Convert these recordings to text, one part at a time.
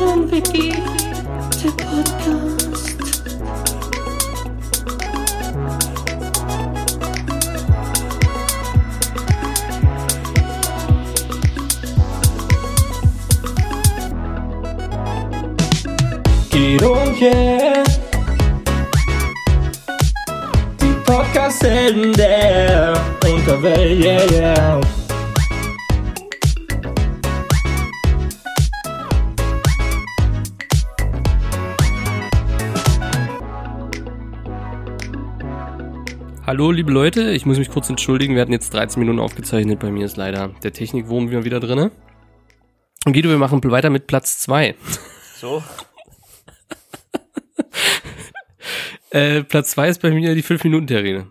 und Vicky, der Podcast. Guido und yeah. Die Podcast-Helden Hallo, liebe Leute, ich muss mich kurz entschuldigen. Wir hatten jetzt 13 Minuten aufgezeichnet. Bei mir ist leider der Technikwurm wieder drinne. Und Guido, wir machen weiter mit Platz 2. So, Äh, Platz 2 ist bei mir die 5-Minuten-Terrine.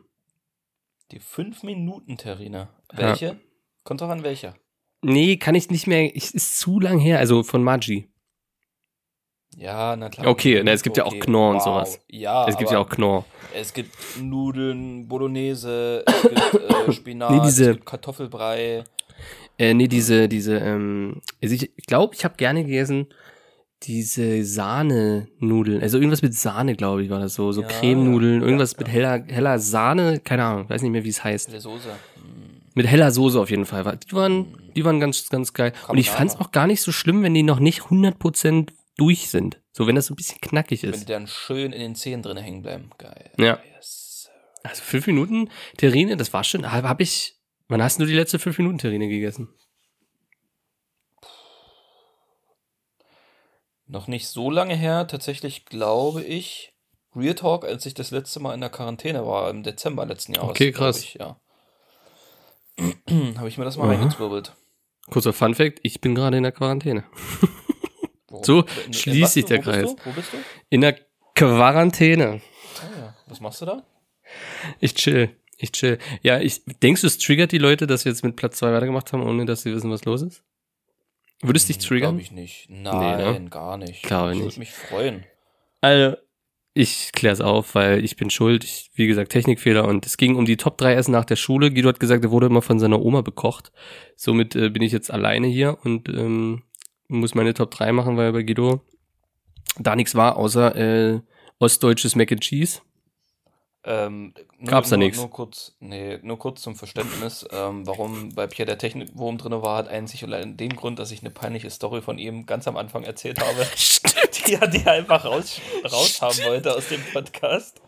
die 5-Minuten-Terrine. Welche? Kommt doch an welcher. Nee, kann ich nicht mehr. Ich, ist zu lang her. Also von Magi. Ja, na klar. Okay, na, es gibt ja auch Knorr und wow. sowas. Ja, es gibt ja auch Knorr. Es gibt Nudeln, Bolognese, es gibt äh, Spinat, Nee, diese- es gibt Kartoffelbrei. Äh, nee, diese, diese, ähm, also ich glaube, ich habe gerne gegessen diese Sahne-Nudeln. Also irgendwas mit Sahne, glaube ich, war das so. So Ja, Cremenudeln, irgendwas ja, mit ja. heller, heller Sahne, keine Ahnung, weiß nicht mehr, wie es heißt. Der Soße. Hm. Mit heller Soße auf jeden Fall. Die waren, die waren ganz, ganz geil. Und ich fand's Carbonara. auch gar nicht so schlimm, wenn die noch nicht 100% durch sind. So, wenn das so ein bisschen knackig Wenn die ist. dann schön in den Zähnen drin hängen bleiben. Geil. Ja. Yes. Also fünf Minuten Terrine, das war schon, hab, hab ich, wann hast du die letzte fünf Minuten Terrine gegessen? Noch nicht so lange her, tatsächlich glaube ich, Real Talk, als ich das letzte Mal in der Quarantäne war, im Dezember letzten Jahres. Okay, krass. Ich, ja. Habe ich mir das mal Aha. reingezwirbelt. Kurzer Fun Fact, ich bin gerade in der Quarantäne. So schließt sich du- der Kreis. Du? Wo bist du? In der Quarantäne. Ah, ja. Was machst du da? Ich chill. Ich chill. Ja, ich, denkst du, es triggert die Leute, dass wir jetzt mit Platz zwei weitergemacht haben, ohne dass sie wissen, was los ist? Würdest dich triggern? Glaube ich nicht. Nein, ne? gar nicht. Glaube ich ich nicht. würde mich freuen. Also, ich klär's auf, weil ich bin schuld. Ich, wie gesagt, Technikfehler. Und es ging um die Top 3 Essen nach der Schule. Guido hat gesagt, er wurde immer von seiner Oma bekocht. Somit äh, bin ich jetzt alleine hier und ähm, muss meine Top 3 machen, weil bei Guido da nichts war, außer äh, ostdeutsches Mac and Cheese. Ähm, nur, Gab's da nix? Nur kurz, nee, nur kurz zum Verständnis, ähm, warum bei Pierre der Technikwurm drin war, hat einzig und allein den Grund, dass ich eine peinliche Story von ihm ganz am Anfang erzählt habe, die er die einfach raus, raushaben wollte aus dem Podcast.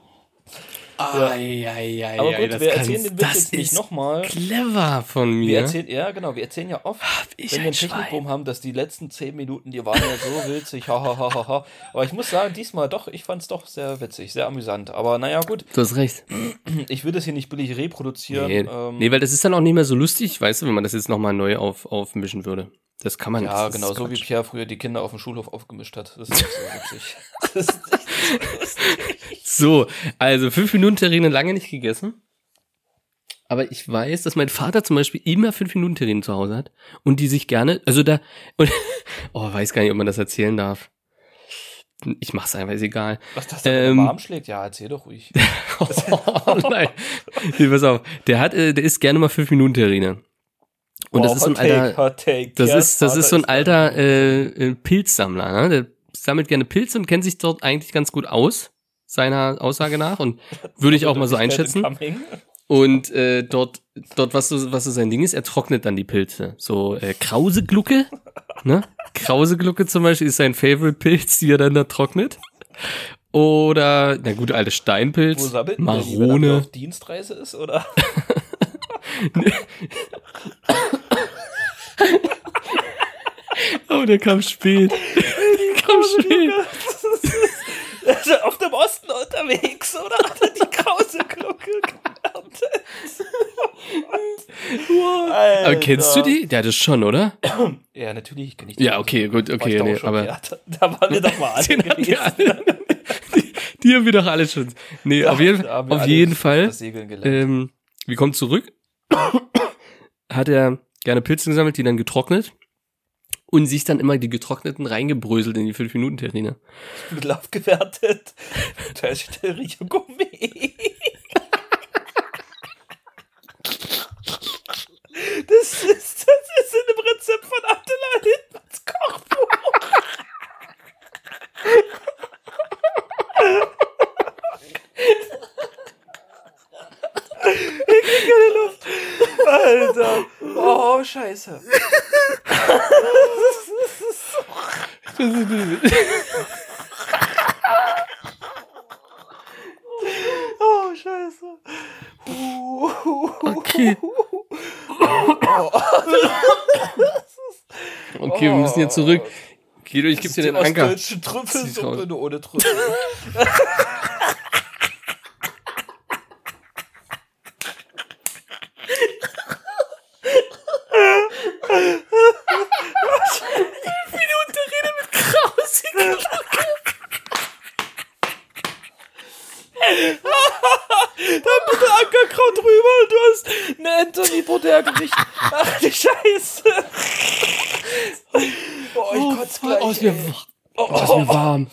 Ai, ai, Aber gut, das wir erzählen den Witz jetzt nicht nochmal. Clever von mir. Wir erzählen, ja, genau, wir erzählen ja oft, ich wenn wir ein einen Technikwurm haben, dass die letzten zehn Minuten, die waren ja so witzig, ha, ha, ha, ha, ha. Aber ich muss sagen, diesmal doch, ich fand es doch sehr witzig, sehr amüsant. Aber naja, gut, Du hast recht. ich will das hier nicht billig reproduzieren. Nee, ähm, nee, weil das ist dann auch nicht mehr so lustig, weißt du, wenn man das jetzt nochmal neu auf, aufmischen würde. Das kann man Ja, genau, so wie. Pierre früher die Kinder auf dem Schulhof aufgemischt hat. Das ist so witzig. Das ist nicht so also fünf Minuten Terrine lange nicht gegessen. Aber ich weiß, dass mein Vater zum Beispiel immer fünf Minuten Terrine zu Hause hat und die sich gerne, also da, und, oh, weiß gar nicht, ob man das erzählen darf. Ich mach's einfach, ist egal. Was das da Ähm, ähm, warm schlägt? Ja, erzähl doch ruhig. Oh nein. Nee, pass auf. Der hat, äh, der isst gerne mal fünf Minuten Terrine. Und das ist so ein Take, alter, Take. Das ist, das ist so ein alter äh, äh, Pilzsammler. Ne? Der sammelt gerne Pilze und kennt sich dort eigentlich ganz gut aus, seiner Aussage nach. Und würde ich auch mal so einschätzen. Und äh, dort, dort was, so, was so sein Ding ist, er trocknet dann die Pilze. So äh, Krauseglucke, ne? Krauseglucke zum Beispiel ist sein Favorite-Pilz, die er dann da trocknet. Oder, na gut, alte Wo Steinpilz, der die, wenn Marone. auf Dienstreise ist, oder? Oh, der kam spät. Der kam spät. Also auf dem Osten unterwegs, oder? Hat er die krause Glucke geerntet? Aber kennst du die? Der hat es schon, oder? Ja, natürlich kenne ich die. Ja, okay, gut, okay, nee, aber- ja, da, da waren wir doch mal alle gewesen. alle. Die, die haben wir doch alle schon. Nee, auf jeden, auf jeden Fall. Ähm, wir kommen zurück hat er gerne Pilze gesammelt, die dann getrocknet und sich dann immer die getrockneten reingebröselt in die 5-Minuten-Terrine. Mit Lauf gewertet. Rio Gummi. Das ist, das ist in dem Rezept von Attila Hildmanns Kochbuch keine Luft. Alter. Oh, scheiße. Das ist so. oh, scheiße. Okay. Okay, wir müssen jetzt oh. zurück. Guido, ich gebe dir den Anker. Ostdeutsche Trüffelsuppe, nur ohne Trüffel. Dann bitte Ankerkraut drüber und du hast ein Anthony Bourdain Gericht. Ach die Scheiße. Oh, ich kotze gleich. Oh, ist mir, ey. oh, ist mir warm.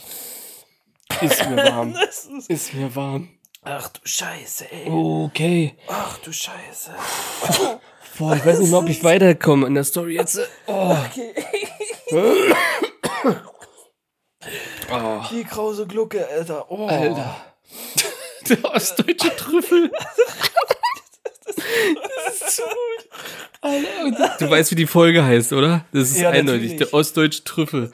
Ist mir warm. Ist- Ist mir warm. Ach du Scheiße, ey. Okay. Ach du Scheiße. Boah, ich weiß nicht mehr, ob ich weiterkomme in der Story jetzt. Oh. Okay. oh. Die krause Glucke, Alter. Oh. Alter. Der ostdeutsche Trüffel. Alter, und Du weißt, wie die Folge heißt, oder? Das ist Ja, eindeutig. natürlich. Der ostdeutsche Trüffel.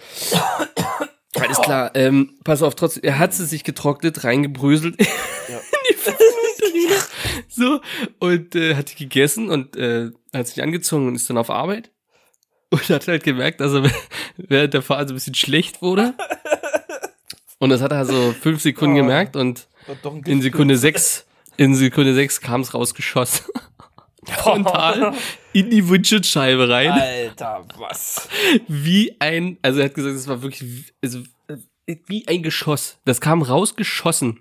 Alles klar. Ähm, pass auf, trotzdem. Er hat sie sich getrocknet, reingebröselt Ja. in die Pfannenterine. So. Und äh, hat die gegessen und äh, hat sich angezogen und ist dann auf Arbeit. Und hat halt gemerkt, dass er während der Fahrt so ein bisschen schlecht wurde. Und das hat er so fünf Sekunden Oh. gemerkt und in Sekunde sechs, in Sekunde sechs kam es rausgeschossen. Frontal in die Windschutzscheibe rein. Alter, was? Wie ein, also er hat gesagt, es war wirklich also, äh, wie ein Geschoss. Das kam rausgeschossen.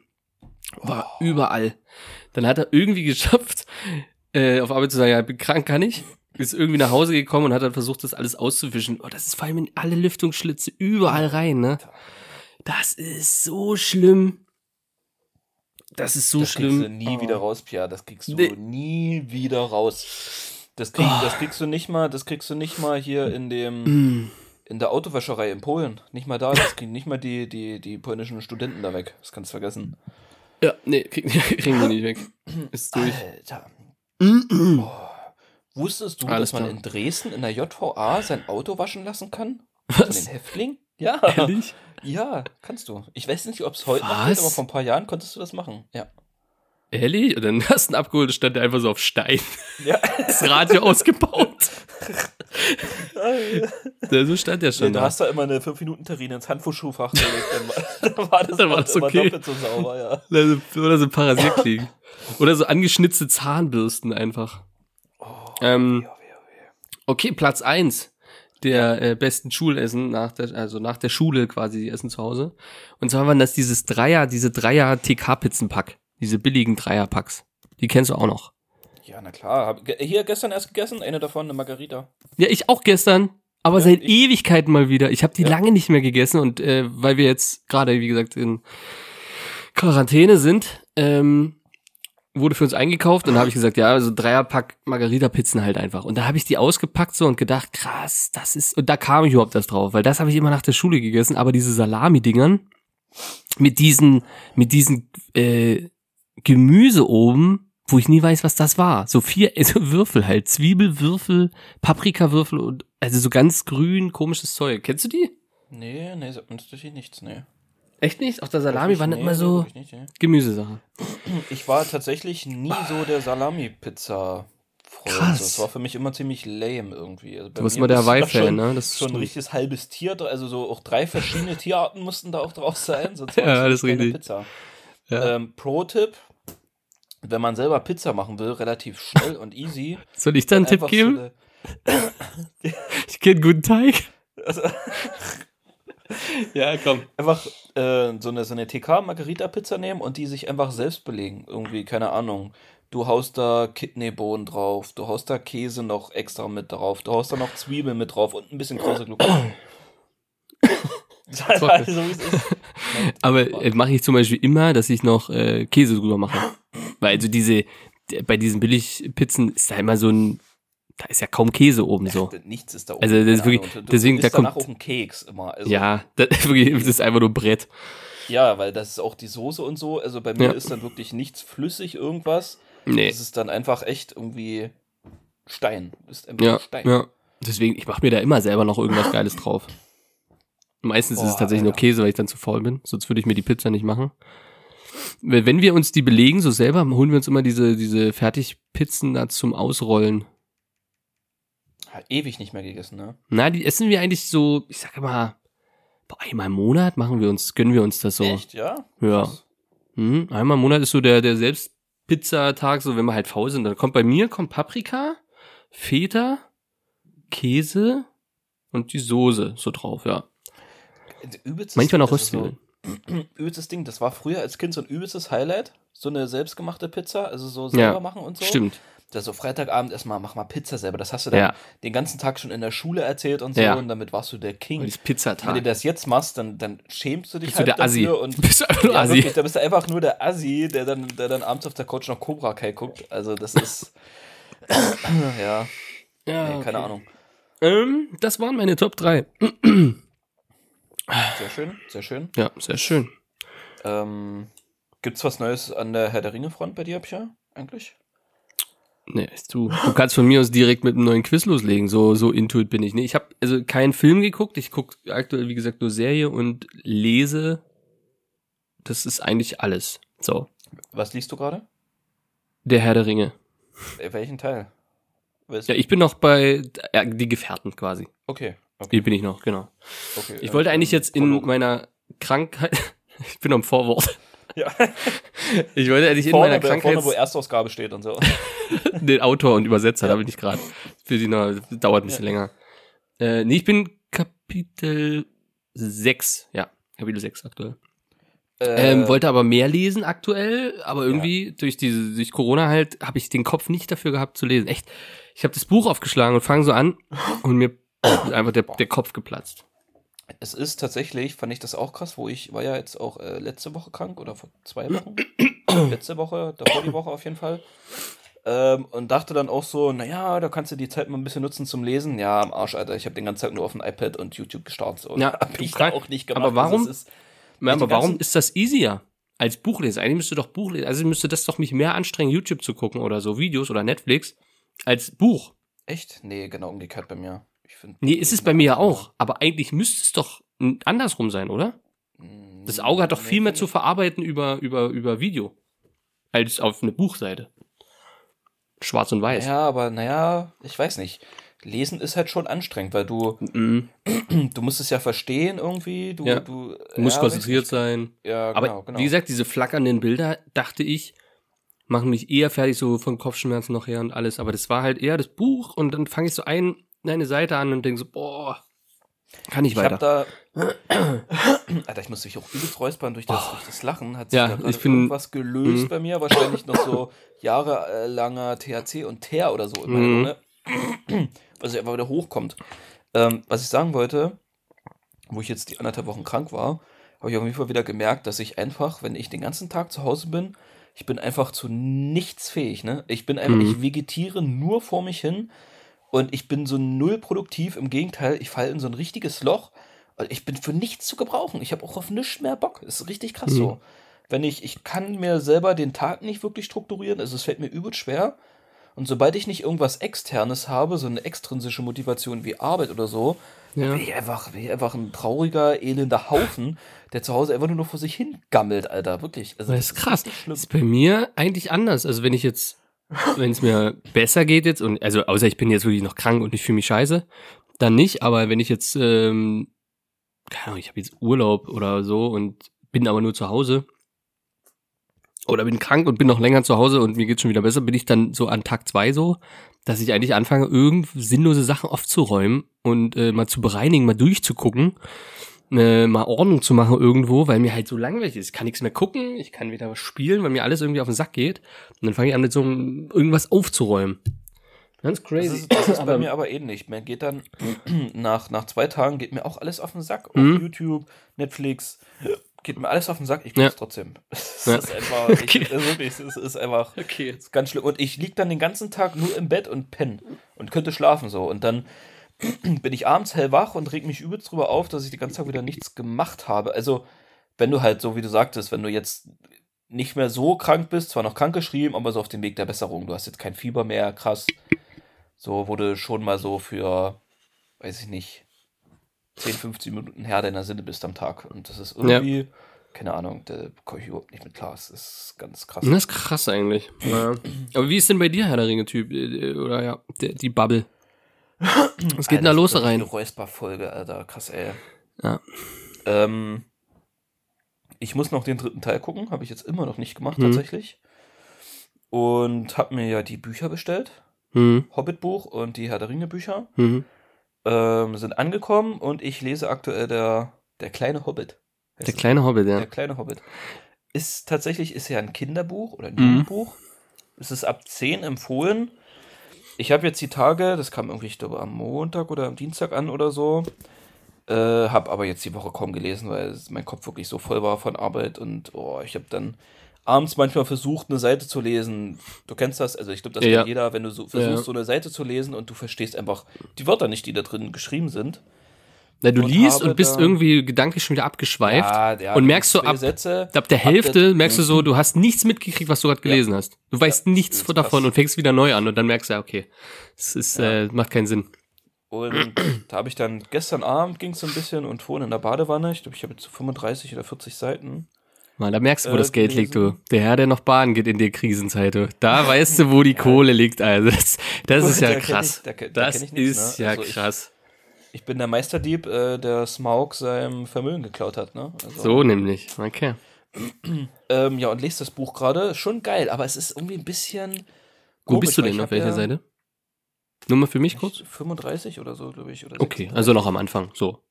War überall. Dann hat er irgendwie geschafft, äh, auf Arbeit zu sagen, ja, ich bin krank, kann ich. Ist irgendwie nach Hause gekommen und hat dann versucht, das alles auszuwischen. Oh, das ist vor allem in alle Lüftungsschlitze überall rein, ne? Das ist so schlimm. Das ist so das schlimm. kriegst du nie Oh. wieder raus, Pia. Das kriegst du Nee. nie wieder raus. Das, krieg, das kriegst du nicht mal, das kriegst du nicht mal hier in dem, Mm. in der Autowäscherei in Polen. Nicht mal da. Das kriegen nicht mal die, die, die polnischen Studenten da weg. Das kannst du vergessen. Ja, nee, krieg, kriegen wir nicht weg. Ist durch. Alter. Oh. Wusstest du, Alles dass man klar. in Dresden in der JVA sein Auto waschen lassen kann? Von Was? den Häftlingen? Ja. Ehrlich? Ja, kannst du. Ich weiß nicht, ob es heute noch geht, aber vor ein paar Jahren konntest du das machen. Ja. Ehrlich? Und dann hast du ihn abgeholt und stand der einfach so auf Stein. Ja. Das Radio ausgebaut. So stand der Nee, schon du da. hast da immer eine 5-Minuten-Terrine ins Handfußschuhfach gelegt. Dann war, dann war das, Dann war das okay. doppelt so sauber, ja. Oder so, Parasitfliegen. Oder so angeschnitzte Zahnbürsten einfach. Oh, Ähm. Okay, Platz eins der äh, besten Schulessen nach der, also nach der Schule quasi die Essen zu Hause. Und zwar waren das dieses Dreier, diese Dreier TK-Pizzenpack. Diese billigen Dreierpacks. Die kennst du auch noch. Ja, na klar. Hab, ge- hier gestern erst gegessen, eine davon, eine Margarita. Ja, ich auch gestern. Aber Ja, seit Ewigkeiten mal wieder. Ich habe die Ja. lange nicht mehr gegessen und äh, weil wir jetzt gerade, wie gesagt, in Quarantäne sind, ähm, wurde für uns eingekauft und da habe ich gesagt, ja, also Dreierpack Margarita-Pizzen halt einfach. Und da habe ich die ausgepackt so und gedacht, krass, das ist, und da kam ich überhaupt erst drauf, weil das habe ich immer nach der Schule gegessen, aber diese Salami-Dingern mit diesen, mit diesen äh, Gemüse oben, wo ich nie weiß, was das war. So vier also Würfel halt, Zwiebelwürfel, Paprikawürfel und also so ganz grün, komisches Zeug. Kennst du die? Nee, nee, sagt mir natürlich nichts, nee. Echt nicht? Auch der Salami war nicht Nee, immer nee, so wirklich Nicht, nee. Gemüsesache. Ich war tatsächlich nie so der Salami-Pizza-Freund. Krass. Das war für mich immer ziemlich lame irgendwie. Also Du bist mir immer der Hawaii-Fan, ne? Das ist schon ein richtiges halbes Tier, also so auch drei verschiedene Tierarten mussten da auch drauf sein, sonst Ja, das keine richtig. Pizza. Ja. Ähm, Pro-Tipp, wenn man selber Pizza machen will, relativ schnell und easy. Soll ich da einen Tipp einfach so geben? eine- Ich kenne guten Teig. also, Ja, komm. einfach äh, so eine, so eine TK-Margarita-Pizza nehmen und die sich einfach selbst belegen. Irgendwie, keine Ahnung. Du haust da Kidneybohnen drauf, du haust da Käse noch extra mit drauf, du haust da noch Zwiebeln mit drauf und ein bisschen krause Glucose. es ist. Aber äh, mache ich zum Beispiel immer, dass ich noch äh, Käse drüber mache. Weil also diese, bei diesen Billigpizzen ist da immer so ein, da ist ja kaum Käse oben so. Nichts ist da oben. Also das ist wirklich- Ahnung. Du, deswegen, du da kommt- auch ein Keks immer. Also, Ja, das, das ist einfach nur Brett. ja, weil das ist auch die Soße und so. Also bei mir Ja. ist dann wirklich nichts flüssig, irgendwas. Nee. Das ist dann einfach echt irgendwie Stein. Du bist einfach Ja, Stein. ja. Deswegen, ich mache mir da immer selber noch irgendwas Geiles drauf. Meistens ist es tatsächlich nur Alter. Käse, weil ich dann zu faul bin. Sonst würde ich mir die Pizza nicht machen. Wenn wir uns die belegen, so selber, holen wir uns immer diese, diese Fertigpizzen da zum Ausrollen. Ja, ewig nicht mehr gegessen, ne? Na, die essen wir eigentlich so, ich sag mal, boah, einmal im Monat machen wir uns, gönnen wir uns das so. Echt, ja? Ja. Mhm. Einmal im Monat ist so der, der Selbstpizzatag, so wenn wir halt faul sind. Dann kommt bei mir kommt Paprika, Feta, Käse und die Soße so drauf, ja. Übelstes, Manchmal noch Röstzwiebeln. übelstes Ding. Das war früher als Kind so ein übelstes Highlight. So eine selbstgemachte Pizza, also so selber Ja, machen und so. Stimmt. So Freitagabend erstmal, mach mal Pizza selber. Das hast du dann Ja. den ganzen Tag schon in der Schule erzählt und so. Ja. Und damit warst du der King. Und das Wenn du Pizzatag. das jetzt machst, dann, dann schämst du dich Bist du halt der Assi. dafür und Bist du einfach nur ja, Assi. wirklich, da bist du einfach nur der Assi, der dann, der dann abends auf der Couch noch Cobra Kai guckt. Also das ist ja, Ja, nee, keine okay. Ahnung. Ähm, das waren meine Top 3. Sehr schön, sehr schön. Ja, sehr schön. Ähm, gibt's was Neues an der Herr der Ringe Front bei dir, Pia? Eigentlich? Nee, du, du kannst von mir aus direkt mit einem neuen Quiz loslegen. So, so intuit bin ich. Nee, ich habe also keinen Film geguckt. Ich gucke aktuell, wie gesagt, nur Serie und lese. Das ist eigentlich alles. So. Was liest du gerade? Der Herr der Ringe. Äh, Welchen Teil? Weißt Ja, ich bin noch bei ja, die Gefährten quasi. Okay, okay, Hier bin ich noch, genau. okay. Ich äh, wollte eigentlich ähm, jetzt in Prolog. meiner Krankheit. Ich bin am Vorwort. Ja. Ich wollte eigentlich in vorne, meiner wo- vorne, Krankheit wo Erstausgabe steht und so. den Autor und Übersetzer, da bin ich gerade. Für die noch, dauert ein bisschen länger. Äh, nee, ich bin Kapitel 6. Ja, Kapitel 6 aktuell. Ähm, wollte aber mehr lesen aktuell, aber irgendwie durch diese durch Corona halt habe ich den Kopf nicht dafür gehabt zu lesen. Echt, ich habe das Buch aufgeschlagen und fange so an und mir einfach der, der Kopf geplatzt. Es ist tatsächlich, fand ich das auch krass, wo ich war ja jetzt auch äh, letzte Woche krank oder vor zwei Wochen. letzte Woche, davor die Woche auf jeden Fall. Ähm, und dachte dann auch so, naja, da kannst du die Zeit mal ein bisschen nutzen zum Lesen. Ja, am Arsch, Alter. Ich habe den ganzen Tag nur auf dem iPad und YouTube gestartet. So. Ja, hab ich da auch nicht gemacht. Aber warum- Also ist, aber warum ist das easier als Buchlesen? Eigentlich müsste doch Buchlesen, also müsste das doch mich mehr anstrengen, YouTube zu gucken oder so Videos oder Netflix als Buch. echt? Nee, genau umgekehrt bei mir. Ich find, Nee, ist es bei mir ja auch. Aber eigentlich müsste es doch mm, andersrum sein, oder? Mm, Das Auge hat doch viel mehr zu verarbeiten über, über, über Video. Als auf eine Buchseite. Schwarz und weiß. Ja, aber naja, ich weiß nicht. Lesen ist halt schon anstrengend, weil du, Mhm. du musst es ja verstehen irgendwie. Du, Ja. du, Du musst ja, konzentriert sein. Ja, Aber genau, genau. wie gesagt, diese flackernden Bilder, dachte ich, machen mich eher fertig, so von Kopfschmerzen noch her und alles. Aber das war halt eher das Buch und dann fange ich so ein, eine Seite an und denke so, boah, kann ich ich weiter. hab da. Alter, ich muss mich auch übelst räuspern durch das, durch das Lachen. Hat sich Ja, da gerade ich bin- irgendwas gelöst Mhm. bei mir. Wahrscheinlich noch so jahrelanger THC und Teer oder so. Immer, Mhm. ne? Was einfach wieder hochkommt. Ähm, was ich sagen wollte, wo ich jetzt die anderthalb Wochen krank war, habe ich auf jeden Fall wieder gemerkt, dass ich einfach, wenn ich den ganzen Tag zu Hause bin, ich bin einfach zu nichts fähig, ne? Ich bin einfach, Mhm. ich vegetiere nur vor mich hin und ich bin so null produktiv. Im Gegenteil, ich falle in so ein richtiges Loch. Ich bin für nichts zu gebrauchen. Ich habe auch auf nichts mehr Bock. Das ist richtig krass Mhm. so. Wenn ich, ich kann mir selber den Tag nicht wirklich strukturieren, also es fällt mir übel schwer. Und sobald ich nicht irgendwas Externes habe, so eine extrinsische Motivation wie Arbeit oder so, Ja. bin ich einfach, bin ich einfach ein trauriger, elender Haufen, der zu Hause einfach nur noch vor sich hin gammelt, Alter. Wirklich. Also, Das ist krass. schlimm. ist bei mir eigentlich anders. Also wenn ich jetzt, wenn es mir besser geht jetzt und also außer ich bin jetzt wirklich noch krank und ich fühle mich scheiße, dann nicht. Aber wenn ich jetzt, ähm, keine Ahnung, ich habe jetzt Urlaub oder so und bin aber nur zu Hause oder bin krank und bin noch länger zu Hause und mir geht's schon wieder besser, bin ich dann so an Tag zwei so, dass ich eigentlich anfange, irgend sinnlose Sachen aufzuräumen und äh, mal zu bereinigen, mal durchzugucken äh, mal Ordnung zu machen irgendwo, weil mir halt so langweilig ist. Ich kann nichts mehr gucken, ich kann wieder was spielen, weil mir alles irgendwie auf den Sack geht. Und dann fange ich an, mit so einem, irgendwas aufzuräumen. Ganz Das crazy. ist, das ist bei mir aber ähnlich. Mir geht dann nach, nach zwei Tagen geht mir auch alles auf den Sack. Auf Mhm. YouTube, Netflix, geht mir alles auf den Sack. Ich Ja. mach's trotzdem. Es Ja. ist einfach, ich, Okay. wirklich, es ist, einfach Okay. ist ganz schlimm. Und ich lieg dann den ganzen Tag nur im Bett und penne und könnte schlafen so. Und dann bin ich abends hellwach und reg mich übelst drüber auf, dass ich den ganzen Tag wieder nichts gemacht habe. Also, wenn du halt, so wie du sagtest, wenn du jetzt nicht mehr so krank bist, zwar noch krankgeschrieben, aber so auf dem Weg der Besserung. Du hast jetzt kein Fieber mehr, krass. So wurde schon mal so für, weiß ich nicht, 10, 15 Minuten Herr deiner Sinne bist am Tag. Und das ist irgendwie, keine Ahnung, da komme ich überhaupt nicht mit klar. Das ist ganz krass. Das ist krass eigentlich. Ja. Aber wie ist denn bei dir, Herr der Ringe-Typ? Äh, Oder ja, die Bubble? Was geht denn da Alter, los das ist wirklich rein? Eine Räusper-Folge, Alter, krass, ey. Ja. Ähm, ich muss noch den dritten Teil gucken, habe ich jetzt immer noch nicht gemacht, Mhm. tatsächlich. Und habe mir ja die Bücher bestellt. Hm, Hobbit-Buch und die Herr der Ringe-Bücher. hm. Ähm, sind angekommen und ich lese aktuell der, der kleine Hobbit. Der es. kleine Hobbit, ja. Der kleine Hobbit. Ist tatsächlich, ist ja ein Kinderbuch oder ein Mhm. Jugendbuch. Es ist ab 10 empfohlen. Ich habe jetzt die Tage, das kam irgendwie, ich glaube, am Montag oder am Dienstag an oder so. Äh, habe aber jetzt die Woche kaum gelesen, weil mein Kopf wirklich so voll war von Arbeit und oh, ich habe dann abends manchmal versucht, eine Seite zu lesen. Du kennst das, also ich glaube, das Ja. kennt jeder, wenn du so versuchst, Ja. so eine Seite zu lesen und du verstehst einfach die Wörter nicht, die da drin geschrieben sind. Na, du Und liest und bist irgendwie gedanklich schon wieder abgeschweift. Ja, ja, und merkst so ab, Sätze, ab der ab Hälfte merkst du so, du hast nichts mitgekriegt, was du gerade gelesen hast. Du weißt nichts davon und fängst wieder neu an und dann merkst du, ja, okay, es ist, Ja. äh, macht keinen Sinn. Und da habe ich dann gestern Abend ging es so ein bisschen und vorhin in der Badewanne, ich glaube, ich habe jetzt so 35 oder 40 Seiten. Mal, da merkst du, wo Äh, das Geld liegt, du. gelesen. Der Herr, der noch baden geht in der Krisenzeit, du. Da weißt du, wo die Kohle liegt, also. Das, das ist ja Da krass. ich- da da das ich nix, ist ne? ja Also krass. Ich bin der Meisterdieb, äh, der Smaug seinem Vermögen geklaut hat, ne? Also, So nämlich. Okay. Ähm, ja, und lest das Buch gerade. Schon geil, aber es ist irgendwie ein bisschen. Wo komisch, bist du denn? ich Auf welcher ja Seite? Nur mal für mich kurz? 35 oder so, glaube ich. Oder Okay, 36. also noch am Anfang. So.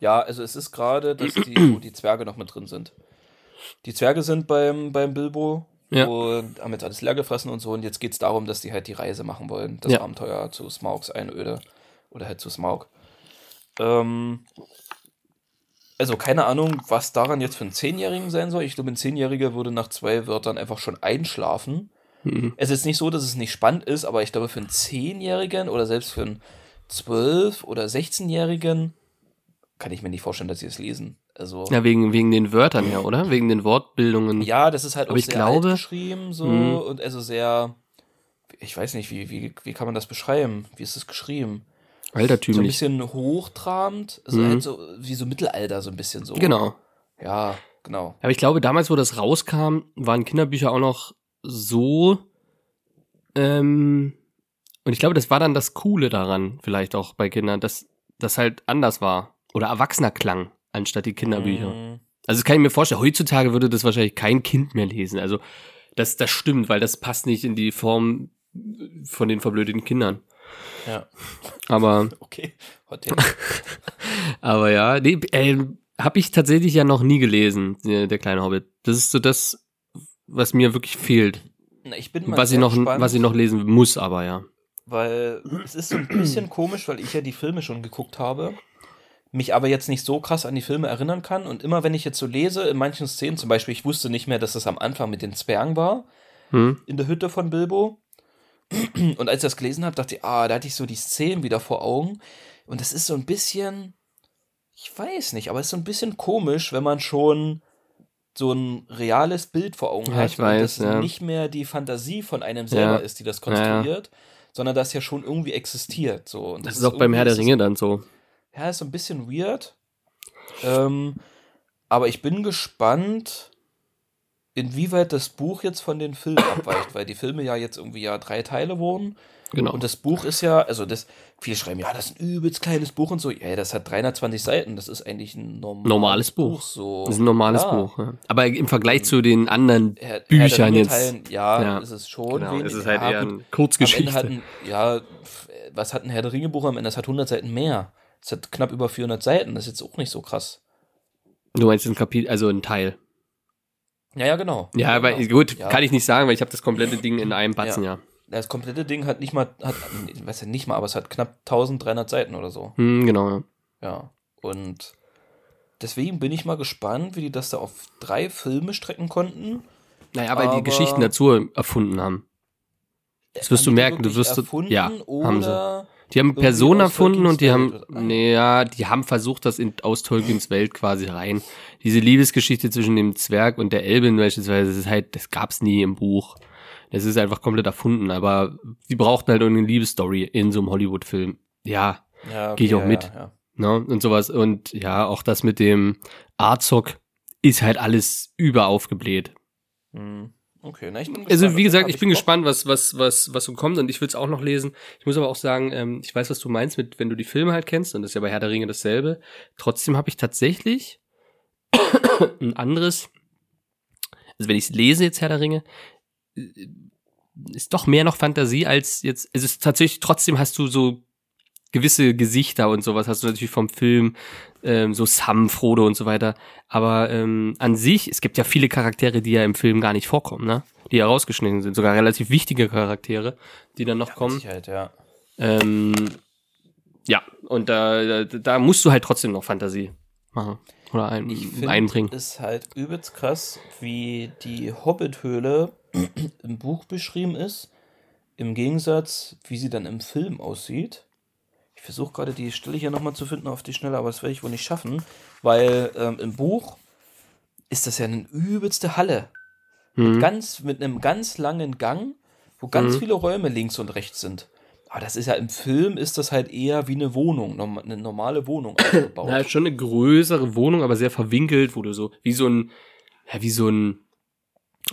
Ja, also es ist gerade, dass die, wo die Zwerge noch mit drin sind. Die Zwerge sind beim, beim Bilbo Ja. und haben jetzt alles leer gefressen und so. Und jetzt geht es darum, dass die halt die Reise machen wollen. Das Ja. Abenteuer zu Smaugs Einöde. Oder halt zu Smaug. Ähm, also keine Ahnung, was daran jetzt für einen Zehnjährigen sein soll. Ich glaube, ein Zehnjähriger würde nach zwei Wörtern einfach schon einschlafen. Mhm. Es ist nicht so, dass es nicht spannend ist, aber ich glaube, für einen Zehnjährigen oder selbst für einen Zwölf- oder 16-Jährigen kann ich mir nicht vorstellen, dass sie es lesen. Also, ja, Ja, wegen, wegen den Wörtern her, oder? Wegen den Wortbildungen. das ist halt Aber auch ich sehr glaube- geschrieben, so, Mhm. und also sehr, ich weiß nicht, wie, wie, wie kann man das beschreiben? Wie ist es geschrieben? So ein Altertümlich. bisschen hochtrabend, also Mhm. halt so, wie so Mittelalter, so ein bisschen so. Genau. Ja, genau. Aber ich glaube, damals, wo das rauskam, waren Kinderbücher auch noch so. Ähm, und ich glaube, das war dann das Coole daran, vielleicht auch bei Kindern, dass das halt anders war. Oder erwachsener klang, anstatt die Kinderbücher. Mhm. Also das kann ich mir vorstellen, heutzutage würde das wahrscheinlich kein Kind mehr lesen. Also das, das stimmt, weil das passt nicht in die Form von den verblödeten Kindern. Ja, Aber, okay. Aber ja, nee, äh, habe ich tatsächlich ja noch nie gelesen, der, kleine Hobbit. Das ist so das, was mir wirklich fehlt. Na, ich bin mal Was ich, noch, was ich noch lesen muss, aber ja. Weil es ist so ein bisschen komisch, weil ich ja die Filme schon geguckt habe, mich aber jetzt nicht so krass an die Filme erinnern kann. Und immer wenn ich jetzt so lese, in manchen Szenen, zum Beispiel, ich wusste nicht mehr, dass das am Anfang mit den Zwergen war, Hm? in der Hütte von Bilbo. Und als ich das gelesen habe, dachte ich, ah, da hatte ich so die Szenen wieder vor Augen. Und das ist so ein bisschen, ich weiß nicht, aber es ist so ein bisschen komisch, wenn man schon so ein reales Bild vor Augen Ja, hat ich weiß, und das ja. nicht mehr die Fantasie von einem selber Ja. ist, die das konstruiert, sondern das ja schon irgendwie existiert. So. Und Das ist auch beim Herr der das Ringe dann so. Ja, ist so ein bisschen weird. Ähm, aber ich bin gespannt, inwieweit das Buch jetzt von den Filmen abweicht, weil die Filme ja jetzt irgendwie ja drei Teile wurden. Genau. Und das Buch ist ja, also das, viele schreiben, ja, das ist ein übelst kleines Buch und so. Ja, das hat 320 Seiten. Das ist eigentlich ein normales, Normales Buch. so. Das ist ein normales Ja. Buch. Ja. Aber im Vergleich zu den anderen Herr, Herr Büchern der jetzt. Ringe-Teilen, Ja, Ja. ist es schon. Genau, wenig. es ist halt ja, eher eine Kurzgeschichte. hat ein, ja, was hat ein Herr der Ringe Buch am Ende? Das hat 100 Seiten mehr. Es hat knapp über 400 Seiten. Das ist jetzt auch nicht so krass. Du meinst ein Kapitel, also ein Teil. Ja, ja, genau. Ja, aber genau. gut, Ja. kann ich nicht sagen, weil ich habe das komplette Ding in einem Batzen, ja. Das komplette Ding hat nicht mal, hat, ich weiß ja nicht mal, aber es hat knapp 1300 Seiten oder so. Hm, genau, ja. Ja. Und deswegen bin ich mal gespannt, wie die das da auf drei Filme strecken konnten. Naja, weil Aber- die Geschichten dazu erfunden haben. Das wirst Haben du merken, du wirst, erfunden ja, haben sie. Die haben Personen aus erfunden und die haben? Ah. nee, ja, die haben versucht, das in, aus Tolkiens Welt quasi rein. Diese Liebesgeschichte zwischen dem Zwerg und der Elbin beispielsweise, das ist halt, das gab's nie im Buch. Das ist einfach komplett erfunden, aber die brauchten halt irgendeine Liebesstory in so einem Hollywood-Film. Ja, Ja, Geh ich auch ja, mit. Ja, ne? Und sowas. Und ja, auch das mit dem Arzog ist halt alles überaufgebläht. Hm. Okay, na, ich bin Also gespannt. wie gesagt, ich bin Bock. gespannt, was was was was so kommt und ich will es auch noch lesen. Ich muss aber auch sagen, ähm, ich weiß, was du meinst mit, wenn du die Filme halt kennst und das ist ja bei Herr der Ringe dasselbe. Trotzdem habe ich tatsächlich ein anderes. Also wenn ich lese jetzt Herr der Ringe, äh, ist doch mehr noch Fantasie als jetzt. Es ist tatsächlich trotzdem hast du so gewisse Gesichter und sowas hast du natürlich vom Film, ähm, so Sam, Frodo und so weiter. Aber ähm, an sich, es gibt ja viele Charaktere, die ja im Film gar nicht vorkommen, ne? Die ja rausgeschnitten sind, sogar relativ wichtige Charaktere, die dann noch Mit kommen. Sicherheit, ja. Ähm, ja, und da, da, da musst du halt trotzdem noch Fantasie machen oder ein, Ich finde einbringen. ist halt übelst krass, wie die Hobbit-Höhle im Buch beschrieben ist, im Gegensatz, wie sie dann im Film aussieht. Ich versuche gerade die Stelle hier nochmal zu finden auf die Schnelle, aber das werde ich wohl nicht schaffen, weil ähm, im Buch ist das ja eine übelste Halle. Mhm. Ganz, mit einem ganz langen Gang, wo ganz Mhm. viele Räume links und rechts sind. Aber das ist ja im Film ist das halt eher wie eine Wohnung, eine normale Wohnung aufgebaut. Ja, schon eine größere Wohnung, aber sehr verwinkelt, wo du so, wie so ein, ja, wie so ein,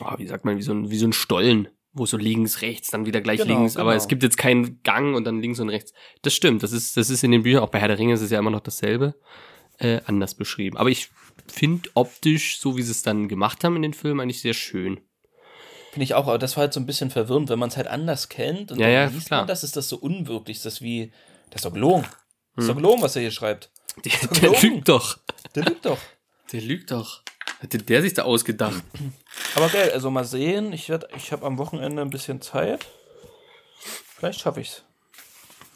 oh, wie sagt man, wie so ein, wie so ein Stollen, wo so links, rechts, dann wieder gleich Genau, links, aber genau. es gibt jetzt keinen Gang und dann links und rechts. Das stimmt, das ist, das ist in den Büchern, auch bei Herr der Ringe ist es ja immer noch dasselbe, äh, anders beschrieben. Aber ich finde optisch, so wie sie es dann gemacht haben in den Filmen, eigentlich sehr schön. Finde ich auch, aber das war halt so ein bisschen verwirrend, wenn man es halt anders kennt und Ja, dann ja, liest klar. man das, ist das so unwirklich, das ist wie, das ist doch gelogen. Das ist Hm. doch gelogen, was er hier schreibt. Der, der lügt doch. Der lügt doch. Der lügt doch. Hätte der sich da ausgedacht? Aber geil, also mal sehen, ich, werd- ich habe am Wochenende ein bisschen Zeit. Vielleicht schaffe ich's.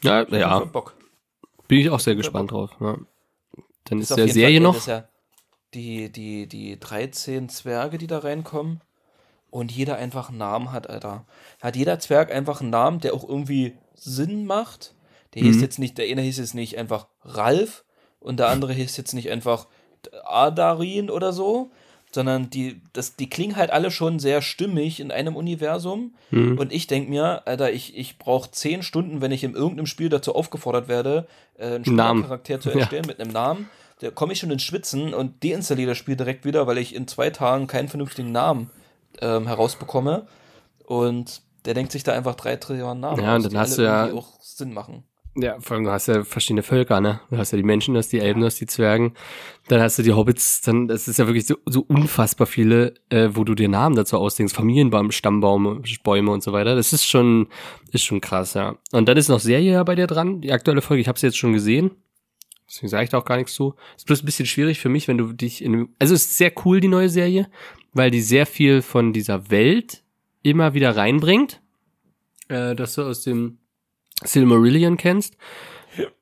Ja, Ich hab ja, Bock. bin ich auch sehr gespannt drauf. Ja. Dann ist auf der jeden Serie Fall, noch. Ist ja die, die, die 13 Zwerge, die da reinkommen und jeder einfach einen Namen hat, Alter. Da hat jeder Zwerg einfach einen Namen, der auch irgendwie Sinn macht. Der hieß Mhm. jetzt nicht, der eine hieß jetzt nicht einfach Ralf und der andere hieß jetzt nicht einfach Adarin oder so, sondern die, das, die klingen halt alle schon sehr stimmig in einem Universum. Mhm. Und ich denk mir, Alter, ich, ich brauche zehn Stunden, wenn ich in irgendeinem Spiel dazu aufgefordert werde, äh, einen. Spielercharakter zu Ja. erstellen mit einem Namen. Da komme ich schon ins Schwitzen und deinstalliere das Spiel direkt wieder, weil ich in zwei Tagen keinen vernünftigen Namen ähm, herausbekomme. Und der denkt sich da einfach drei Trillionen Namen Ja, und dann die hast alle du ja- auch Sinn machen. Ja, vor allem du hast ja verschiedene Völker, ne? Du hast ja die Menschen, du hast die Elben, du hast die Zwergen, dann hast du die Hobbits, dann das ist ja wirklich so, so unfassbar viele, äh, wo du dir Namen dazu ausdenkst, Familienbaum, Stammbaum, Bäume und so weiter. Das ist schon, ist schon krass, ja. Und dann ist noch Serie ja bei dir dran, die aktuelle Folge, ich habe sie jetzt schon gesehen. Deswegen sage ich da auch gar nichts zu. Ist bloß ein bisschen schwierig für mich, wenn du dich in also ist sehr cool die neue Serie, weil die sehr viel von dieser Welt immer wieder reinbringt, äh, dass du aus dem Silmarillion kennst,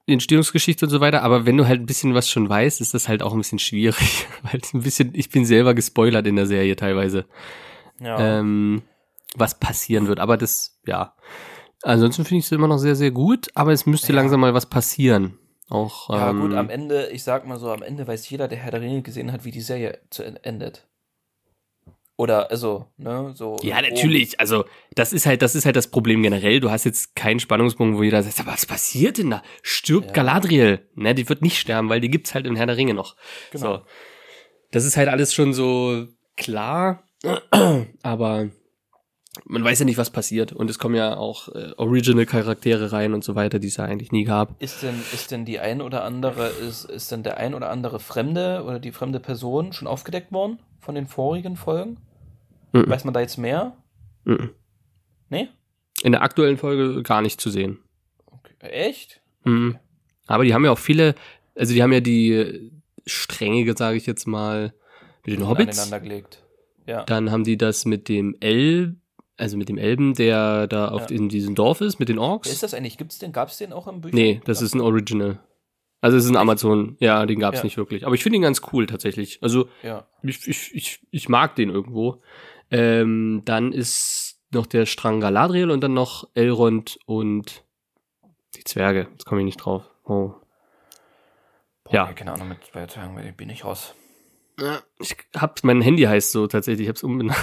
die Entstehungsgeschichte und so weiter, aber wenn du halt ein bisschen was schon weißt, ist das halt auch ein bisschen schwierig, weil es ein bisschen, ich bin selber gespoilert in der Serie teilweise, Ja. ähm, was passieren wird, aber das, ja. Ansonsten finde ich es immer noch sehr, sehr gut, aber es müsste Ja. langsam mal was passieren. Auch, ja, ähm, gut, am Ende, ich sag mal so, am Ende weiß jeder, der Herr der Ringe gesehen hat, wie die Serie zu en- endet. Oder, also, ne, so. Ja, natürlich. Also, das ist halt, das ist halt das Problem generell. Du hast jetzt keinen Spannungspunkt, wo jeder sagt, aber was passiert denn da? Stirbt Ja. Galadriel? Ne, die wird nicht sterben, weil die gibt's halt in Herr der Ringe noch. Genau. So. Das ist halt alles schon so klar, aber man weiß ja nicht, was passiert. Und es kommen ja auch äh, Original-Charaktere rein und so weiter, die es ja eigentlich nie gab. Ist denn, ist denn die ein oder andere, ist, ist denn der ein oder andere Fremde oder die fremde Person schon aufgedeckt worden von den vorigen Folgen? Mhm. Weiß man da jetzt mehr? Mhm. Nee? In der aktuellen Folge gar nicht zu sehen. Okay. Echt? Mhm. Aber die haben ja auch viele, also die haben ja die Stränge, sage ich jetzt mal, mit den Hobbits. Ja. Dann haben die das mit dem El, also mit dem Elben, der da auf Ja. in diesem Dorf ist, mit den Orks. Wer ist das eigentlich? Gibt's den? Gab's den auch im Büchern? Nee, das ist ein Original. Also es ist ein Amazon, ja, den gab's Ja. nicht wirklich. Aber ich finde ihn ganz cool tatsächlich. Also Ja. ich, ich, ich, ich mag den irgendwo. Ähm, dann ist noch der Strang Galadriel und dann noch Elrond und die Zwerge. Jetzt komme ich nicht drauf. Oh. Boah, Ja. Keine Ahnung, mit bei Tagen bin ich raus. Ja, ich hab, mein Handy heißt so tatsächlich, ich hab's umbenannt.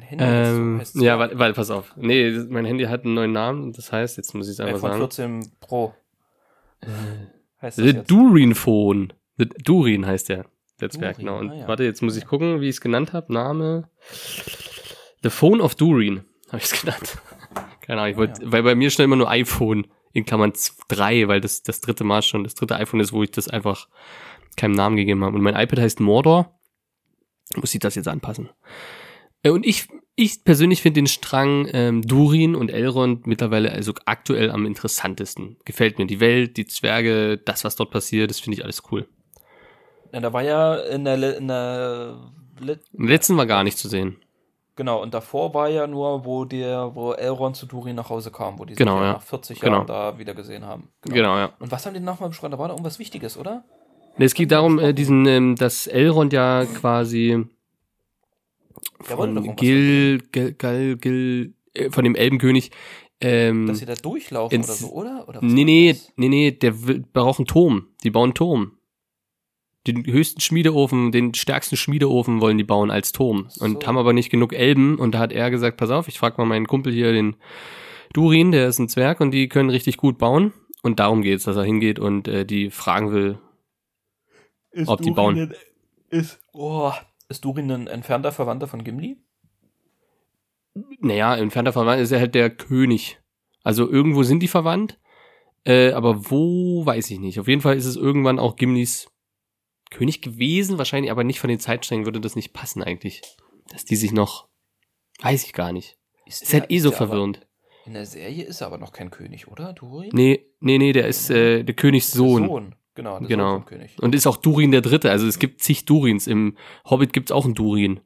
Handy heißt so- Ähm, heißt so. ja, weil, weil, pass auf. Nee, mein Handy hat einen neuen Namen. Das heißt, jetzt muss ich es einfach iPhone sagen. 14 Pro. Heißt das The jetzt? Durin Phone. The Durin heißt der. Netzwerk, genau. Und ah ja. warte, jetzt muss ich gucken, wie ich es genannt habe. Name. The Phone of Durin. Habe ich es genannt. Keine Ahnung, ich wollte, ja. weil bei mir schnell immer nur iPhone in Klammern 3, weil das das dritte Mal schon, das dritte iPhone ist, wo ich das einfach keinen Namen gegeben habe. Und mein iPad heißt Mordor. Muss ich das jetzt anpassen. Äh, Und ich, ich persönlich finde den Strang ähm, Durin und Elrond mittlerweile also aktuell am interessantesten. Gefällt mir die Welt, die Zwerge, das, was dort passiert, das finde ich alles cool. Ja, da war ja in der, in der Le Im letzten war gar nicht zu sehen. genau, und davor war ja nur, wo der, wo Elrond zu Durin nach Hause kam, wo die sich Genau, ja nach 40 Genau. Jahren da wieder gesehen haben. Genau, ja. Und was haben die nochmal beschrieben? Da war da irgendwas Wichtiges, oder? Nee, Es geht darum, äh, diesen, ähm, dass Elrond ja quasi von Gil, Gil, Gil, Gil äh, von dem Elbenkönig, ähm, Dass sie da durchlaufen ins- oder so, oder? oder nee, nee, nee, nee, der will, braucht einen Turm. Die bauen einen Turm. Den höchsten Schmiedeofen, den stärksten Schmiedeofen wollen die bauen als Turm. Und So. haben aber nicht genug Elben. Und da hat er gesagt, pass auf, ich frag mal meinen Kumpel hier, den Durin, der ist ein Zwerg und die können richtig gut bauen. Und darum geht's, dass er hingeht und äh, die fragen will. Ist ob die Durin bauen. denn- Ist, oh, ist Durin ein entfernter Verwandter von Gimli? Naja, entfernter Verwandt ist er halt der König. Also irgendwo sind die verwandt. Äh, aber wo, weiß ich nicht. Auf jeden Fall ist es irgendwann auch Gimlis König gewesen, wahrscheinlich, aber nicht von den Zeitsträngen würde das nicht passen eigentlich. Dass die sich noch, weiß ich gar nicht. Ist der- halt eh so der aber- verwirrend. In der Serie ist er aber noch kein König, oder? Durin? Nee, nee, nee, der ist äh, der Königssohn. Sohn. Genau, der Genau. Sohn vom König. Und ist auch Durin der Dritte. Also es gibt zig Durins. Im Hobbit gibt's auch einen Durin.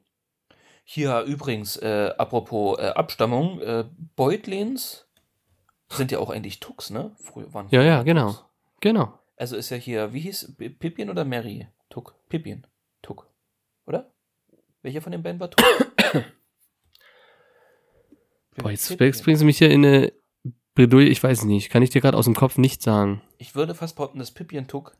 Hier übrigens, äh, apropos äh, Abstammung, äh, Beutlins sind ja auch eigentlich Tux, ne? Früher waren Ja, ja, Tux. genau. Genau. Also ist ja hier, wie hieß Pippin oder Mary? Tuck. Pippin. Tuck. Oder? Welcher von den beiden war Tuck? Boah, jetzt, bringst du mich hier in eine Bredouille, ich weiß nicht. Kann ich dir gerade aus dem Kopf nicht sagen. Ich würde fast behaupten, dass Pippin Tuck.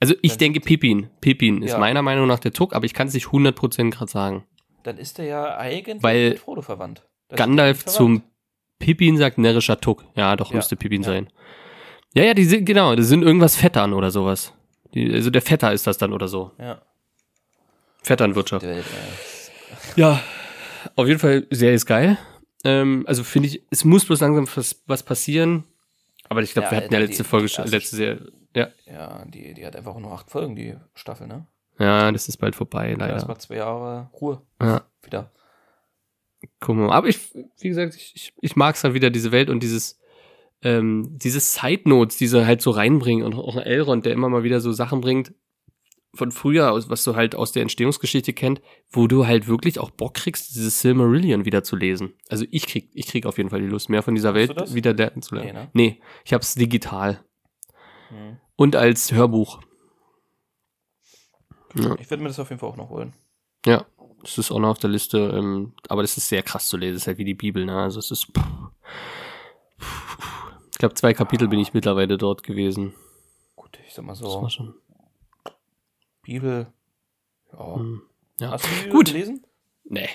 Also ich denke Pippin. Pippin ist Ja. meiner Meinung nach der Tuck, aber ich kann es nicht 100% gerade sagen. Dann ist er ja eigentlich Weil mit Frodo verwandt. Das Gandalf nicht zum verwandt. Pippin sagt närrischer Tuck. Ja, doch, Ja, müsste Pippin ja. sein. Ja, ja, die sind, genau, das sind irgendwas Vettern oder sowas. Die, also der Vetter ist das dann oder so. Ja. Vetternwirtschaft. Welt, äh, Ja, auf jeden Fall, Serie ist geil. Ähm, also finde ich, es muss bloß langsam was, was passieren. Aber ich glaube, Ja, wir hatten ja letzte die Folge, schon- letzte Serie. Ja, ja, die, die hat einfach nur acht Folgen, die Staffel, ne? ja, das ist bald vorbei, Ja. leider. Erstmal zwei Jahre Ruhe. Ja. Wieder. Wir mal. Aber ich, wie gesagt, ich, ich, ich mag es halt wieder, diese Welt und dieses, ähm, diese Side Notes, die sie halt so reinbringen und auch ein Elrond, der immer mal wieder so Sachen bringt von früher, was du halt aus der Entstehungsgeschichte kennt, wo du halt wirklich auch Bock kriegst, dieses Silmarillion wieder zu lesen. Also ich krieg, ich krieg auf jeden Fall die Lust, mehr von dieser Welt wieder lernen zu lernen. Nee, ne? Nee, ich hab's digital Hm. und als Hörbuch. Ja, Ich werde mir das auf jeden Fall auch noch holen. ja, das ist auch noch auf der Liste, ähm, aber das ist sehr krass zu lesen, das ist halt wie die Bibel, ne? Also es ist. Ich glaube, zwei Kapitel bin ich mittlerweile dort gewesen. Gut, ich sag mal Das so. war schon. Bibel. Ja. hm, Ja. Hast du die Gut. gelesen? Nee.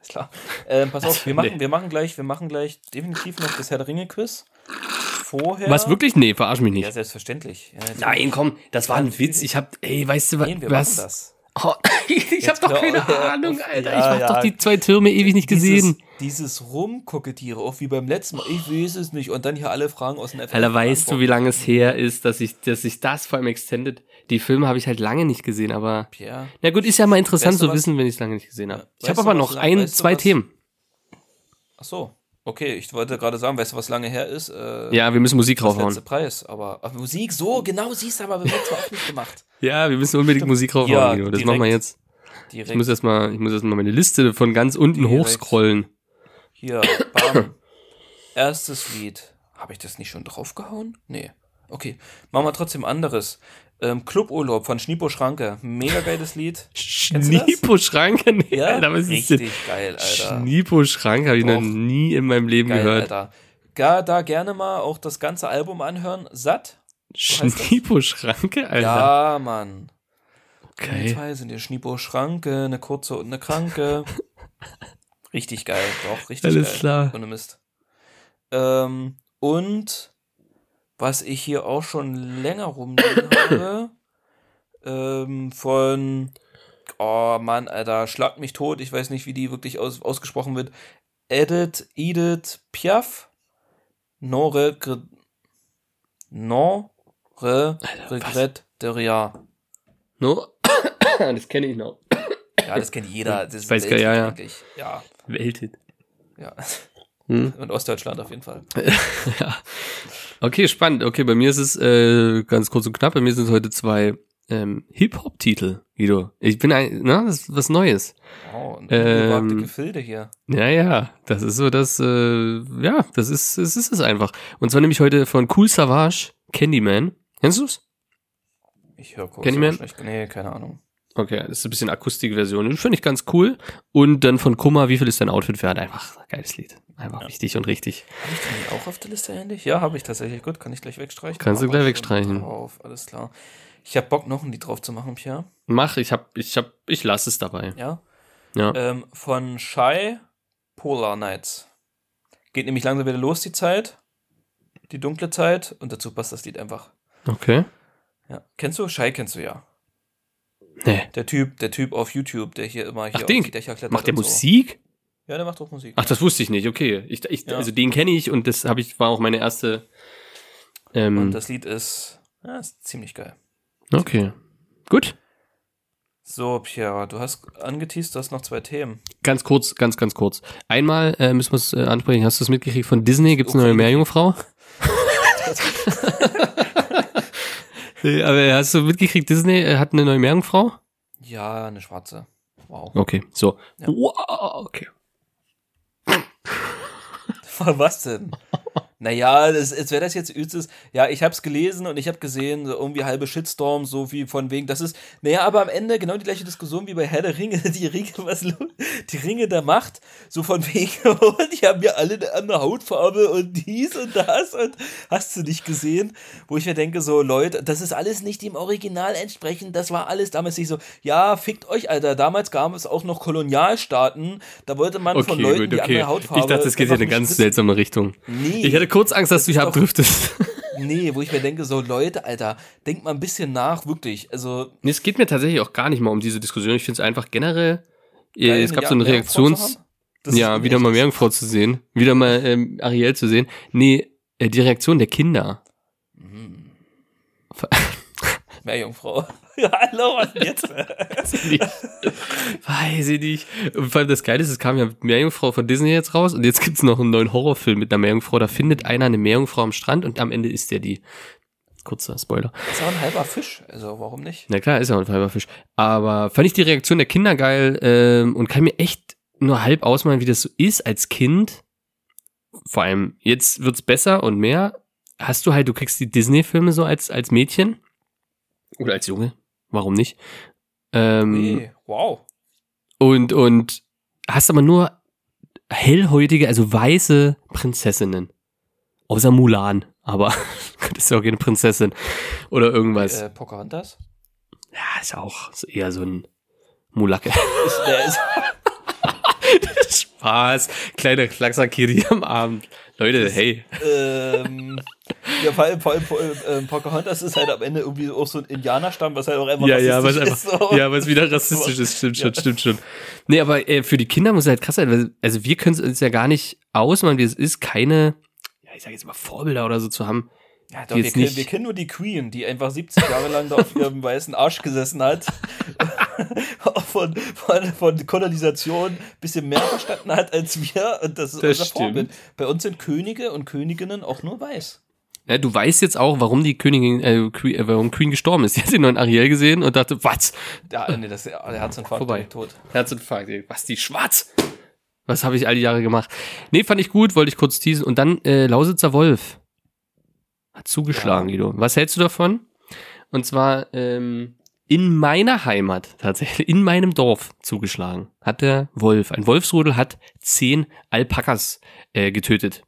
Ist klar. Ähm, pass auf, wir machen, nee. wir machen gleich, wir machen gleich definitiv noch das Herr der Ringe Quiz. Vorher. Was wirklich? Nee, verarsch mich Ja, nicht. selbstverständlich. Ja. Nein, komm, das war ein Witz. Ich hab, ey, weißt du was? Nein, wir was? machen das. Oh, ich hab Jetzt doch keine ja, Ahnung, Alter. ja, ich hab ja. doch die zwei Türme ewig nicht gesehen. Dieses, Rumkokettiere, auch wie beim letzten Mal. Ich weiß es nicht. Und dann hier alle Fragen aus dem FF Alter, weißt du, wie lange es her ist, dass ich, dass ich das vor allem Extended, die Filme habe ich halt lange nicht gesehen, aber Pierre, na gut, ist ja mal interessant Weißt du zu was? wissen, wenn ich es lange nicht gesehen habe. Ja. Ich habe aber noch ein, weißt du, zwei was- Themen. ach so. Okay, ich wollte gerade sagen, weißt du, was lange her ist? Äh, Ja, wir müssen Musik das draufhauen. letzte Preis. Aber, aber Musik, so, genau, siehst du, aber beim letzten Mal auch nicht gemacht. Ja, wir müssen unbedingt Musik draufhauen, Ja, Guido. Das direkt. machen wir jetzt. Direkt Ich muss erstmal, ich muss erstmal meine Liste von ganz unten Direkt. hochscrollen. hier, bam. Erstes Lied. Habe ich das nicht schon draufgehauen? Nee. Okay, machen wir trotzdem anderes. Ähm, Cluburlaub von Schnipo Schranke. Mega geiles Lied. Das? Schniepo Schranke? Nee, Ja, Alter, was ist richtig denn? geil, Alter. Schniepo Schranke habe ich noch nie in meinem Leben Geil, gehört. Alter. Ga, da gerne mal auch das ganze Album anhören. Satt? das? Schniepo Schranke, Alter. Ja, Mann. Okay. zwei sind die Schnipo Schranke, eine kurze und eine kranke. Richtig geil, doch, richtig Alles geil. klar. Ohne Mist. Ähm, und was ich hier auch schon länger rumliegen habe, ähm, von, oh Mann, Alter, schlag mich tot, ich weiß nicht, wie die wirklich aus, ausgesprochen wird. Edith, Edith Piaf, Non regret, non re regret de rien. No? das kenne ich noch. Ja, das kennt jeder. Das ist weiß gar- Welthit ja. Ja, Welthit. ja. Hm? Und Ostdeutschland auf jeden Fall. ja. Okay, spannend. Okay, bei mir ist es äh, ganz kurz und knapp. Bei mir sind es heute zwei ähm, Hip-Hop-Titel, Guido. Ich bin ein, na, das ist was Neues. Oh, und Ähm, Gefilde hier. Ja, ja, das ist so das, äh, ja, das ist, es ist es einfach. Und zwar nämlich heute von Cool Savage, Candyman. Kennst du's? Ich höre kurz. Candyman? schlecht. Nee, keine Ahnung. Okay, das ist ein bisschen Akustikversion. Das finde ich ganz cool. Und dann von Kummer, wie viel ist dein Outfit wert? Einfach ein geiles Lied. Einfach wichtig und richtig. Habe ich den auch auf der Liste ähnlich? Ja, habe ich tatsächlich. Gut, kann ich gleich wegstreichen. Kannst du gleich wegstreichen. Drauf. Alles klar. Ich habe Bock, noch ein Lied drauf zu machen, Pierre. Mach, ich hab, ich hab, ich lass es dabei. Ja. Ja. Ähm, von Shy Polar Nights. Geht nämlich langsam wieder los, die Zeit. Die dunkle Zeit. Und dazu passt das Lied einfach. Okay. Ja. Kennst du? Shy kennst du ja. Nee. Der Typ, der Typ auf YouTube, der hier immer hier Ach, auf den. die Dächer klettert. Macht der so. Ja, der macht auch Musik. Ach, das wusste ich nicht. Okay. Ich, ich, Ja. Also den kenne ich und das habe ich, war auch meine erste. Ähm, Und das Lied ist, ja, ist ziemlich geil. okay. Gut. So, Pierre, du hast angeteased, du hast noch zwei Themen. Ganz kurz, ganz, ganz kurz. Einmal äh, müssen wir es äh, ansprechen. Hast du es mitgekriegt von Disney? Gibt es eine neue Okay. Meerjungfrau? Nee, Aber hast du mitgekriegt, Disney äh, hat eine neue Meerjungfrau? Ja, eine schwarze. Wow. Okay, so. Ja. Wow, okay. Was denn? Naja, als wäre das jetzt übstes. Ja, ich hab's gelesen und ich habe gesehen, so irgendwie halbe Shitstorm, so wie von wegen, das ist, naja, aber am Ende genau die gleiche Diskussion wie bei Herr der Ringe, die Ringe, was die Ringe der Macht, so von wegen, und die haben ja alle eine andere Hautfarbe und dies und das und hast du nicht gesehen, wo ich mir denke, so Leute, das ist alles nicht dem Original entsprechend, das war alles damals nicht so, ja, fickt euch, Alter, damals gab es auch noch Kolonialstaaten, da wollte man von Okay, Leuten, gut, die okay. andere Hautfarbe Ich dachte, das geht ja in eine ganz seltsame Richtung. Nee. Ich hatte kurz Angst, dass du dich abdriftest. Nee, wo ich mir denke, so Leute, Alter, denkt mal ein bisschen nach, wirklich. Also, Nee, es geht mir tatsächlich auch gar nicht mal um diese Diskussion. Ich finde es einfach generell. äh, geil, es gab ja, so eine Reaktions. Das Ja, wieder mal Meerjungfrau zu sehen. Wieder mal ähm, Ariel zu sehen. Nee, äh, die Reaktion der Kinder. Meerjungfrau. ja, hallo, was jetzt? Weiß ich nicht. Weiß ich nicht. Und vor allem das Geile ist, es kam ja Meerjungfrau von Disney jetzt raus und jetzt gibt's noch einen neuen Horrorfilm mit einer Meerjungfrau. Da findet einer eine Meerjungfrau am Strand und am Ende ist der die. Kurzer Spoiler. ist auch ein halber Fisch, also warum nicht? Na klar, ist ja auch ein Fiberfisch. Aber fand ich die Reaktion der Kinder geil ähm, und kann mir echt nur halb ausmalen, wie das so ist als Kind. Vor allem, jetzt wird's besser und mehr. Hast du halt, du kriegst die Disney-Filme so als, als Mädchen. Oder als Junge. Warum nicht? Ähm, Nee, wow. und, und hast aber nur hellhäutige, also weiße Prinzessinnen. Außer Mulan. Aber das ist ja auch keine Prinzessin. Oder irgendwas. Äh, Pocahontas? Ja, ist auch so eher so ein Mulacke. Ist, der ist, Spaß. Kleine Klacksakiri am Abend. Leute, hey. ähm, ja, vor allem, vor allem äh, Pocahontas ist halt am Ende irgendwie auch so ein Indianerstamm, was halt auch einfach Ja, ja, was rassistisch einfach, ist, so. ja, was wieder rassistisch ist, stimmt schon, Ja. stimmt schon. Nee, aber äh, für die Kinder muss es halt krass sein, weil, also wir können es uns ja gar nicht ausmalen, wie es ist, keine, ja, ich sag jetzt mal Vorbilder oder so zu haben. Ja, doch, wir, kennen, wir kennen nur die Queen, die einfach 70 Jahre lang da auf ihrem weißen Arsch gesessen hat. von, von, von Kolonisation ein bisschen mehr verstanden hat als wir. Und das ist Das unser stimmt. Vorbild. Bei uns sind Könige und Königinnen auch nur weiß. Ja, du weißt jetzt auch, warum die Königin, äh, Queen, äh, warum Queen gestorben ist. Die hat den neuen Ariel gesehen und dachte, was? Ja, nee, das, der Herzinfarkt Vorbei. tot. Herzinfarkt, ey. was, die schwarz? Was habe ich all die Jahre gemacht? Nee, fand ich gut, wollte ich kurz teasen. Und dann äh, Lausitzer Wolf. Hat zugeschlagen, Ja. Guido. Was hältst du davon? Und zwar ähm, in meiner Heimat, tatsächlich, in meinem Dorf zugeschlagen, hat der Wolf. Ein Wolfsrudel hat zehn Alpakas äh, getötet.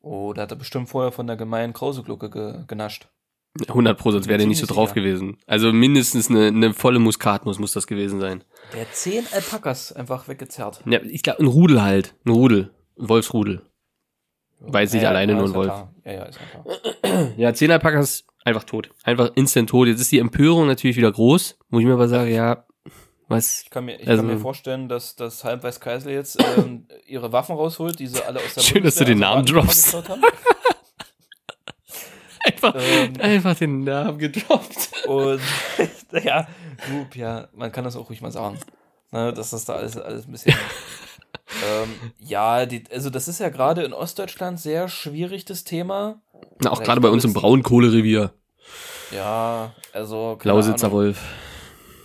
Oh, da hat er bestimmt vorher von der gemeinen Krauseglucke ge genascht. 100 Pro, sonst wäre der nicht so drauf sicher. gewesen. Also mindestens eine, eine volle Muskatnuss muss das gewesen sein. Der hat zehn Alpakas einfach weggezerrt. Ja, ich glaube, ein Rudel halt. Ein Rudel. Ein Wolfsrudel. Weiß nicht Ja, alleine ja, nur ein ja Wolf. klar. Ja, ja, ist ja klar. Ja, zehn Alpakas einfach tot. Einfach instant tot. Jetzt ist die Empörung natürlich wieder groß, wo ich mir aber sage, ja, was? Ich kann mir, ich Also- kann mir vorstellen, dass das Halbweiß Kaisel jetzt ähm, ihre Waffen rausholt, die sie alle aus der Schön, dass du Bundeswehr den Namen droppst. Einfach, Ähm. einfach den Namen gedroppt. Und ja, gut, ja, man kann das auch ruhig mal sagen. Ne, dass das da alles, alles ein bisschen. ähm, ja, die, also das ist ja gerade in Ostdeutschland sehr schwierig, das Thema. Na, auch Ja, gerade bei uns im Braunkohlerevier. Ja, also. Lausitzer Ahnung. Wolf.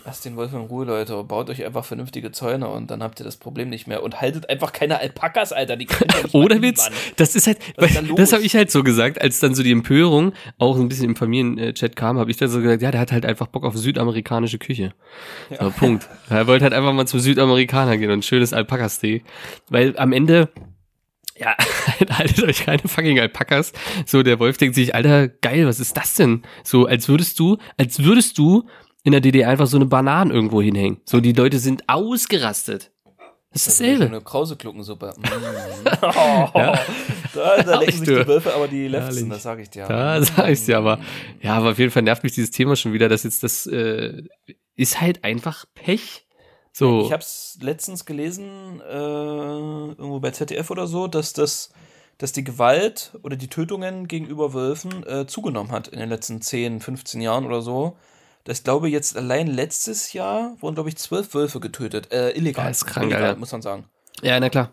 Lasst den Wolf in Ruhe, Leute. Baut euch einfach vernünftige Zäune und dann habt ihr das Problem nicht mehr. Und haltet einfach keine Alpakas, Alter. Die ja Oder Witz, das ist halt, Was ist das habe ich halt so gesagt, als dann so die Empörung auch ein bisschen im Familienchat kam, habe ich dann so gesagt, ja, der hat halt einfach Bock auf südamerikanische Küche. So, Punkt. Er wollte halt einfach mal zum Südamerikaner gehen und ein schönes Alpaka-Steak. Weil am Ende, ja, haltet euch keine fucking Alpakas. So, der Wolf denkt sich, Alter, geil, was ist das denn? So, als würdest du, als würdest du in der DDR einfach so eine Banane irgendwo hinhängen. So, die Leute sind ausgerastet. Das ist Das dasselbe. eine Krausekluckensuppe. Mm. oh, Da, da lecken sich die Wölfe aber die. Lefzen, das sag ich dir. Da sag ich's dir aber. Ja, aber auf jeden Fall nervt mich dieses Thema schon wieder, dass jetzt das äh, ist halt einfach Pech. So. Ich hab's letztens gelesen, äh, irgendwo bei ZDF oder so, dass das, dass die Gewalt oder die Tötungen gegenüber Wölfen äh, zugenommen hat in den letzten 10, 15 Jahren oder so. Das glaube jetzt allein letztes Jahr wurden, glaube ich, zwölf Wölfe getötet. Äh, illegal. Das ist krank, illegal, muss man sagen. ja, na klar.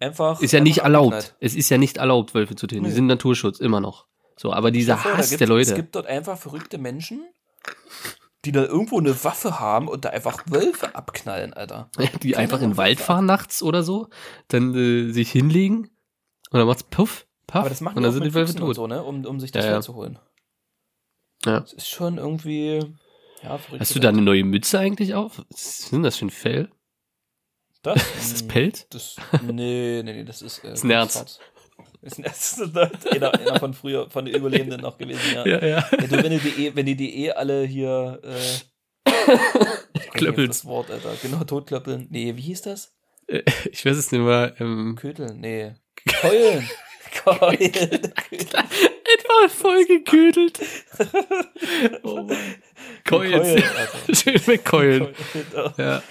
Einfach. Ist ja einfach nicht erlaubt. abgeknallt. Es ist ja nicht erlaubt, Wölfe zu töten. Die Nee. sind Naturschutz, immer noch. So, aber dieser dir vor, Hass gibt- der Leute. Es gibt dort einfach verrückte Menschen, die da irgendwo eine Waffe haben und da einfach Wölfe abknallen, Alter. die einfach in den Wald fahren nachts oder so, dann äh, sich hinlegen und dann macht's puff, puff Aber das machen und dann sind die Wölfe tot. so, ne? Um, um sich das Ja, ja. Zu holen. Ja. Das ist schon irgendwie. Ja. Hast du da eine neue Mütze eigentlich auf? Was ist denn das für ein Fell? Das? Ist das Pelz? Das, nee, nee, nee, das ist. Äh, schwarz. Ist ein Ernst. Das ist einer, einer von früher, von den Überlebenden noch gewesen, ja. ja. ja. du, wenn, die, die eh, wenn die die eh alle hier. Äh, Klöppelt. Das Wort, Alter. Genau, totklöppeln. Nee, wie hieß das? Ich weiß es nicht mehr. Ähm, Köteln? Nee. Keulen. Keulen. Etwa voll geködelt. oh. Keulen. Schön wegkeulen. Keulen. Ja.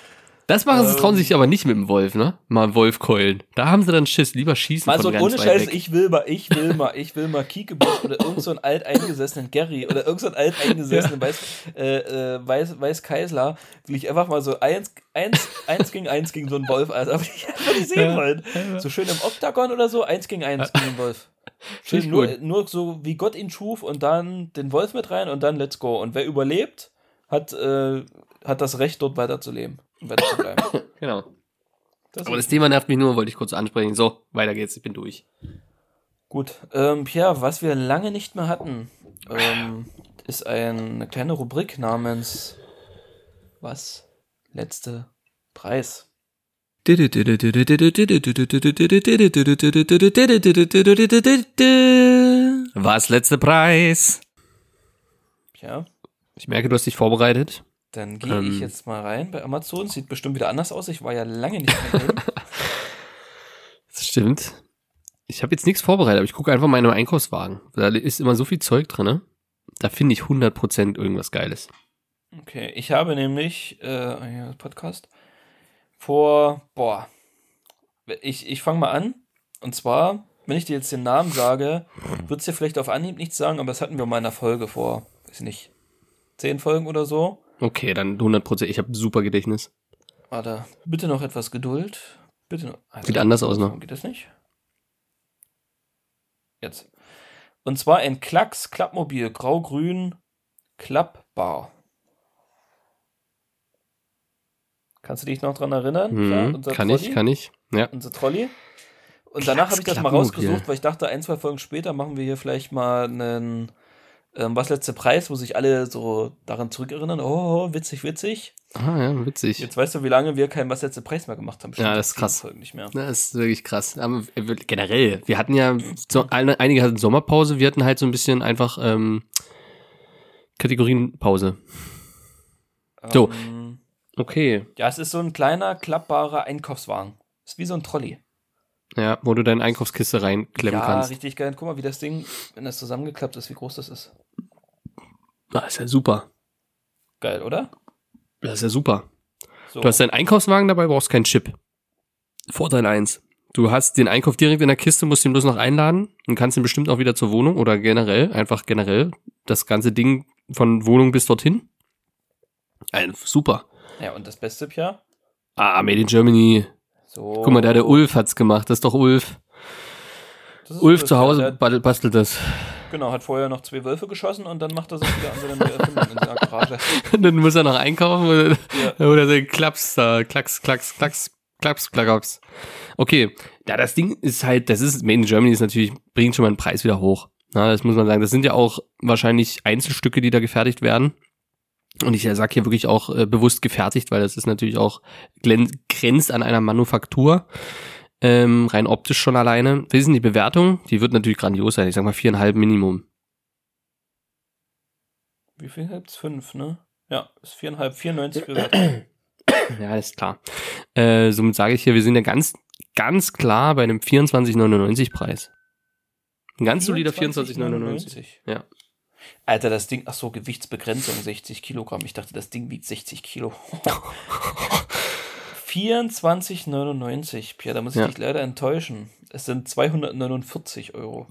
Das machen sie, Ähm. trauen sich aber nicht mit dem Wolf, ne? Mal einen Wolf keulen. Da haben sie dann Schiss. Lieber schießen Mal von so ganz ohne Scheiß, ich will mal, ich will mal, ich will mal Kiekebusch oder irgend so einen alteingesessenen Gary oder irgend so einen alteingesessenen Weiß, äh, äh, Weiß, Weiß Kaisler, will ich einfach mal so eins, eins, eins gegen eins gegen so einen Wolf, Alter, aber ich einfach nicht sehen Ja, wollen. ja. So schön im Oktagon oder so, eins gegen eins gegen den Wolf. Schön nur, gut. nur so wie Gott ihn schuf und dann den Wolf mit rein und dann let's go. Und wer überlebt, hat, äh, hat das Recht, dort weiterzuleben weiter zu bleiben. Genau. Das Aber das Thema nervt mich nur, wollte ich kurz ansprechen. So, weiter geht's, ich bin durch. Gut, ähm, Pierre, was wir lange nicht mehr hatten, ähm, ist eine kleine Rubrik namens Was? Letzte Preis. Was letzte Preis? Pierre, Ich merke, du hast dich vorbereitet. Dann gehe ich Ähm. jetzt mal rein bei Amazon. Sieht bestimmt wieder anders aus. Ich war ja lange nicht mehr drin. Das stimmt. Ich habe jetzt nichts vorbereitet, aber ich gucke einfach mal in meinem Einkaufswagen. Da ist immer so viel Zeug drin. Ne? Da finde ich 100% irgendwas Geiles. Okay, ich habe nämlich, äh, hier, Podcast, vor, boah, ich, ich fange mal an. Und zwar, wenn ich dir jetzt den Namen sage, wird es dir vielleicht auf Anhieb nichts sagen, aber das hatten wir mal in einer Folge vor, weiß ich nicht, zehn Folgen oder so. Okay, dann 100%. Ich habe super Gedächtnis. Warte, bitte noch etwas Geduld. Bitte noch. Also, Sieht anders aus, ne? Geht das nicht? Jetzt. Und zwar ein Klacks Klappmobil, grau-grün, klappbar. Kannst du dich noch dran erinnern? Mhm, unser kann ich, Trolley? kann ich. Ja. Unser Trolley. Und danach habe ich das mal rausgesucht, weil ich dachte, ein, zwei Folgen später machen wir hier vielleicht mal einen ähm, Was letzte Preis, wo sich alle so daran zurückerinnern. Oh, witzig, witzig. Ah, ja, witzig. Jetzt weißt du, wie lange wir keinen Was letzte Preis mehr gemacht haben. Ja, das ist krass. Folgen nicht mehr. Das ist wirklich krass. Aber generell, wir hatten ja, so, einige hatten Sommerpause, wir hatten halt so ein bisschen einfach ähm, Kategorienpause. So. Ähm, Okay. ja, es ist so ein kleiner, klappbarer Einkaufswagen. Ist wie so ein Trolley. Ja, wo du deine Einkaufskiste reinklemmen ja, kannst. richtig geil. Guck mal, wie das Ding, wenn das zusammengeklappt ist, wie groß das ist. Das ist ja super. Geil, oder? Das ist ja super. So. Du hast deinen Einkaufswagen dabei, brauchst keinen Chip. Vorteil eins. Du hast den Einkauf direkt in der Kiste, musst ihn bloß noch einladen und kannst ihn bestimmt auch wieder zur Wohnung oder generell, einfach generell, das ganze Ding von Wohnung bis dorthin. Ein, super. ja, und das Beste, Pia? Ah, Made in Germany. So. Guck mal, da der Ulf hat's gemacht. Das ist doch Ulf. Ist Ulf zu Hause der- bastelt- das. Genau, hat vorher noch zwei Wölfe geschossen und dann macht er sich wieder an seine neue Erfindung in seiner Garage. dann muss er noch einkaufen oder, Ja. oder der Klaps da, Klacks, Klacks, Klacks, Klaps, Klacks. Okay, ja, das Ding ist halt, das ist, Made in Germany ist natürlich, bringt schon mal den Preis wieder hoch. Na, das muss man sagen. Das sind ja auch wahrscheinlich Einzelstücke, die da gefertigt werden. Und ich sag hier wirklich auch äh, bewusst gefertigt, weil das ist natürlich auch grenzt an einer Manufaktur. Ähm, rein optisch schon alleine. Wie ist denn die Bewertung? Die wird natürlich grandios sein. Ich sag mal viereinhalb Minimum. Wie viel gibt's? Fünf, ne? Ja, ist viereinhalb, 94 bewertet. Ja, ist klar. Äh, somit sage ich hier, wir sind ja ganz, ganz klar bei einem 24,99 Preis. Ein ganz solider 24,99. Ja. Alter, das Ding, ach so, Gewichtsbegrenzung 60 Kilogramm. Ich dachte, das Ding wiegt 60 Kilo. 24,99. Pia, da muss ich Ja. dich leider enttäuschen. Es sind 249 Euro.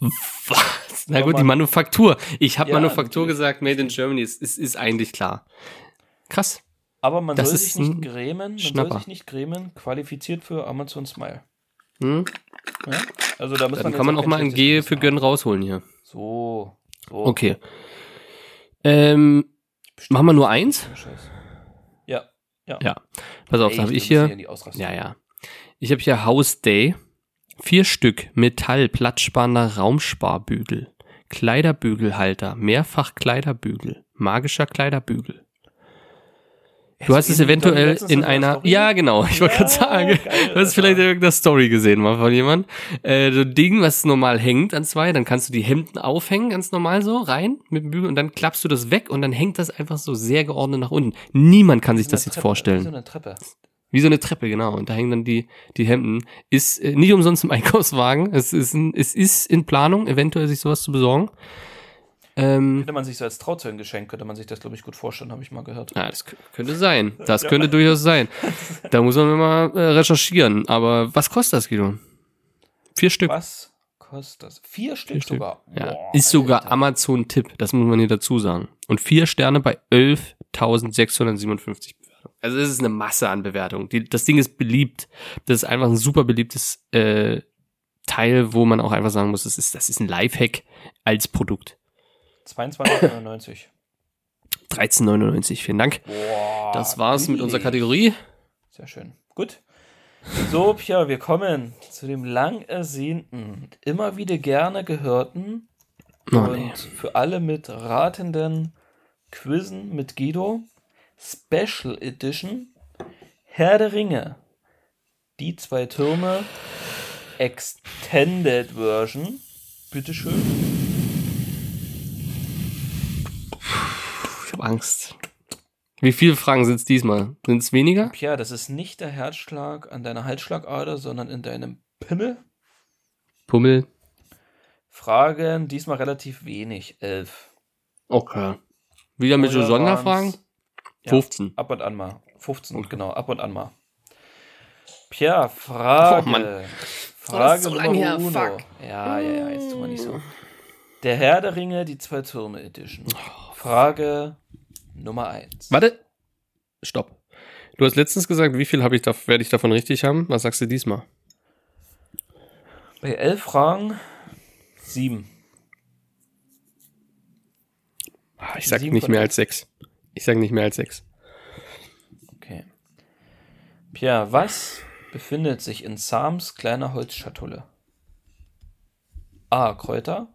Was? Na gut, die man- Manufaktur. Ich habe Ja, Manufaktur natürlich. gesagt, Made in Germany. Es ist, ist eigentlich klar. Krass. Aber man Das soll ist sich nicht grämen, man Schnapper. soll sich nicht grämen, qualifiziert für Amazon Smile. Hm? Ja? Also da muss Dann man kann man auch mal ein G für. Gönn rausholen hier. So, so. Okay. Ähm, machen wir nur eins? Ja, ja. Ja. Pass auf, da habe ich hier. Ja, ja. Ich habe hier House Day. Vier Stück Metall platzsparender Raumsparbügel. Kleiderbügelhalter, mehrfach Kleiderbügel, magischer Kleiderbügel. Du hast es eventuell in einer, ja genau, ich wollte Ja, gerade sagen, geil, du hast vielleicht in irgendeiner Story gesehen mal von jemand. Äh, so ein Ding, was normal hängt an zwei, dann kannst du die Hemden aufhängen, ganz normal so, rein mit dem Bügel und dann klappst du das weg und dann hängt das einfach so sehr geordnet nach unten. Niemand kann sich das eine jetzt Treppe, vorstellen. Wie so eine Treppe. Wie so eine Treppe, genau. Und da hängen dann die, die Hemden. Ist äh, nicht umsonst im Einkaufswagen. Es ist, ein, es ist in Planung, eventuell sich sowas zu besorgen. Ähm, Könnte man sich so als Trauzeugengeschenk, könnte man sich das, glaube ich, gut vorstellen, habe ich mal gehört. ja, das könnte sein. Das Ja. könnte durchaus sein. Da muss man mal äh, recherchieren. Aber was kostet das, Guido? Vier Stück. Was kostet das? Vier Stück, Stück. sogar. Ja, Boah, ist sogar. Amazon-Tipp. Das muss man hier dazu sagen. Und vier Sterne bei 11.657 Bewertungen. Also es ist eine Masse an Bewertungen. Die, das Ding ist beliebt. Das ist einfach ein super beliebtes äh, Teil, wo man auch einfach sagen muss, das ist, das ist ein Lifehack als Produkt. 22,99. 13,99. Vielen Dank. Boah. Das war's mit billig. unserer Kategorie. Sehr schön. Gut. So, Pia, wir kommen zu dem lang ersehnten, immer wieder gerne gehörten Oh, und nee. für alle mit ratenden Quizzen mit Guido Special Edition Herr der Ringe. Die zwei Türme Extended Version. Bitteschön. Habe Angst. Wie viele Fragen sind es diesmal? Sind es weniger? Pia, das ist nicht der Herzschlag an deiner Halsschlagader, sondern in deinem Pimmel. Pummel? Fragen, diesmal relativ wenig. Elf. Okay. Wieder mit so Sonderfragen? waren's- Ja. 15. Ab und an mal. 15, genau, ab und an mal. Pierre, Frage. Oh, Mann. Frage so Nummer her, uno. fuck. Ja, ja, ja, jetzt tun wir nicht so. Der Herr der Ringe, die zwei Türme Edition. Frage Nummer 1. Warte. Stopp. Du hast letztens gesagt, wie viel habe ich da, werde ich davon richtig haben? Was sagst du diesmal? Bei elf Fragen sieben. Ah, Ich sag Sieben nicht mehr als sechs. Ich sag nicht mehr als sechs. Okay. Pierre, was befindet sich in Sams kleiner Holzschatulle? A. Kräuter.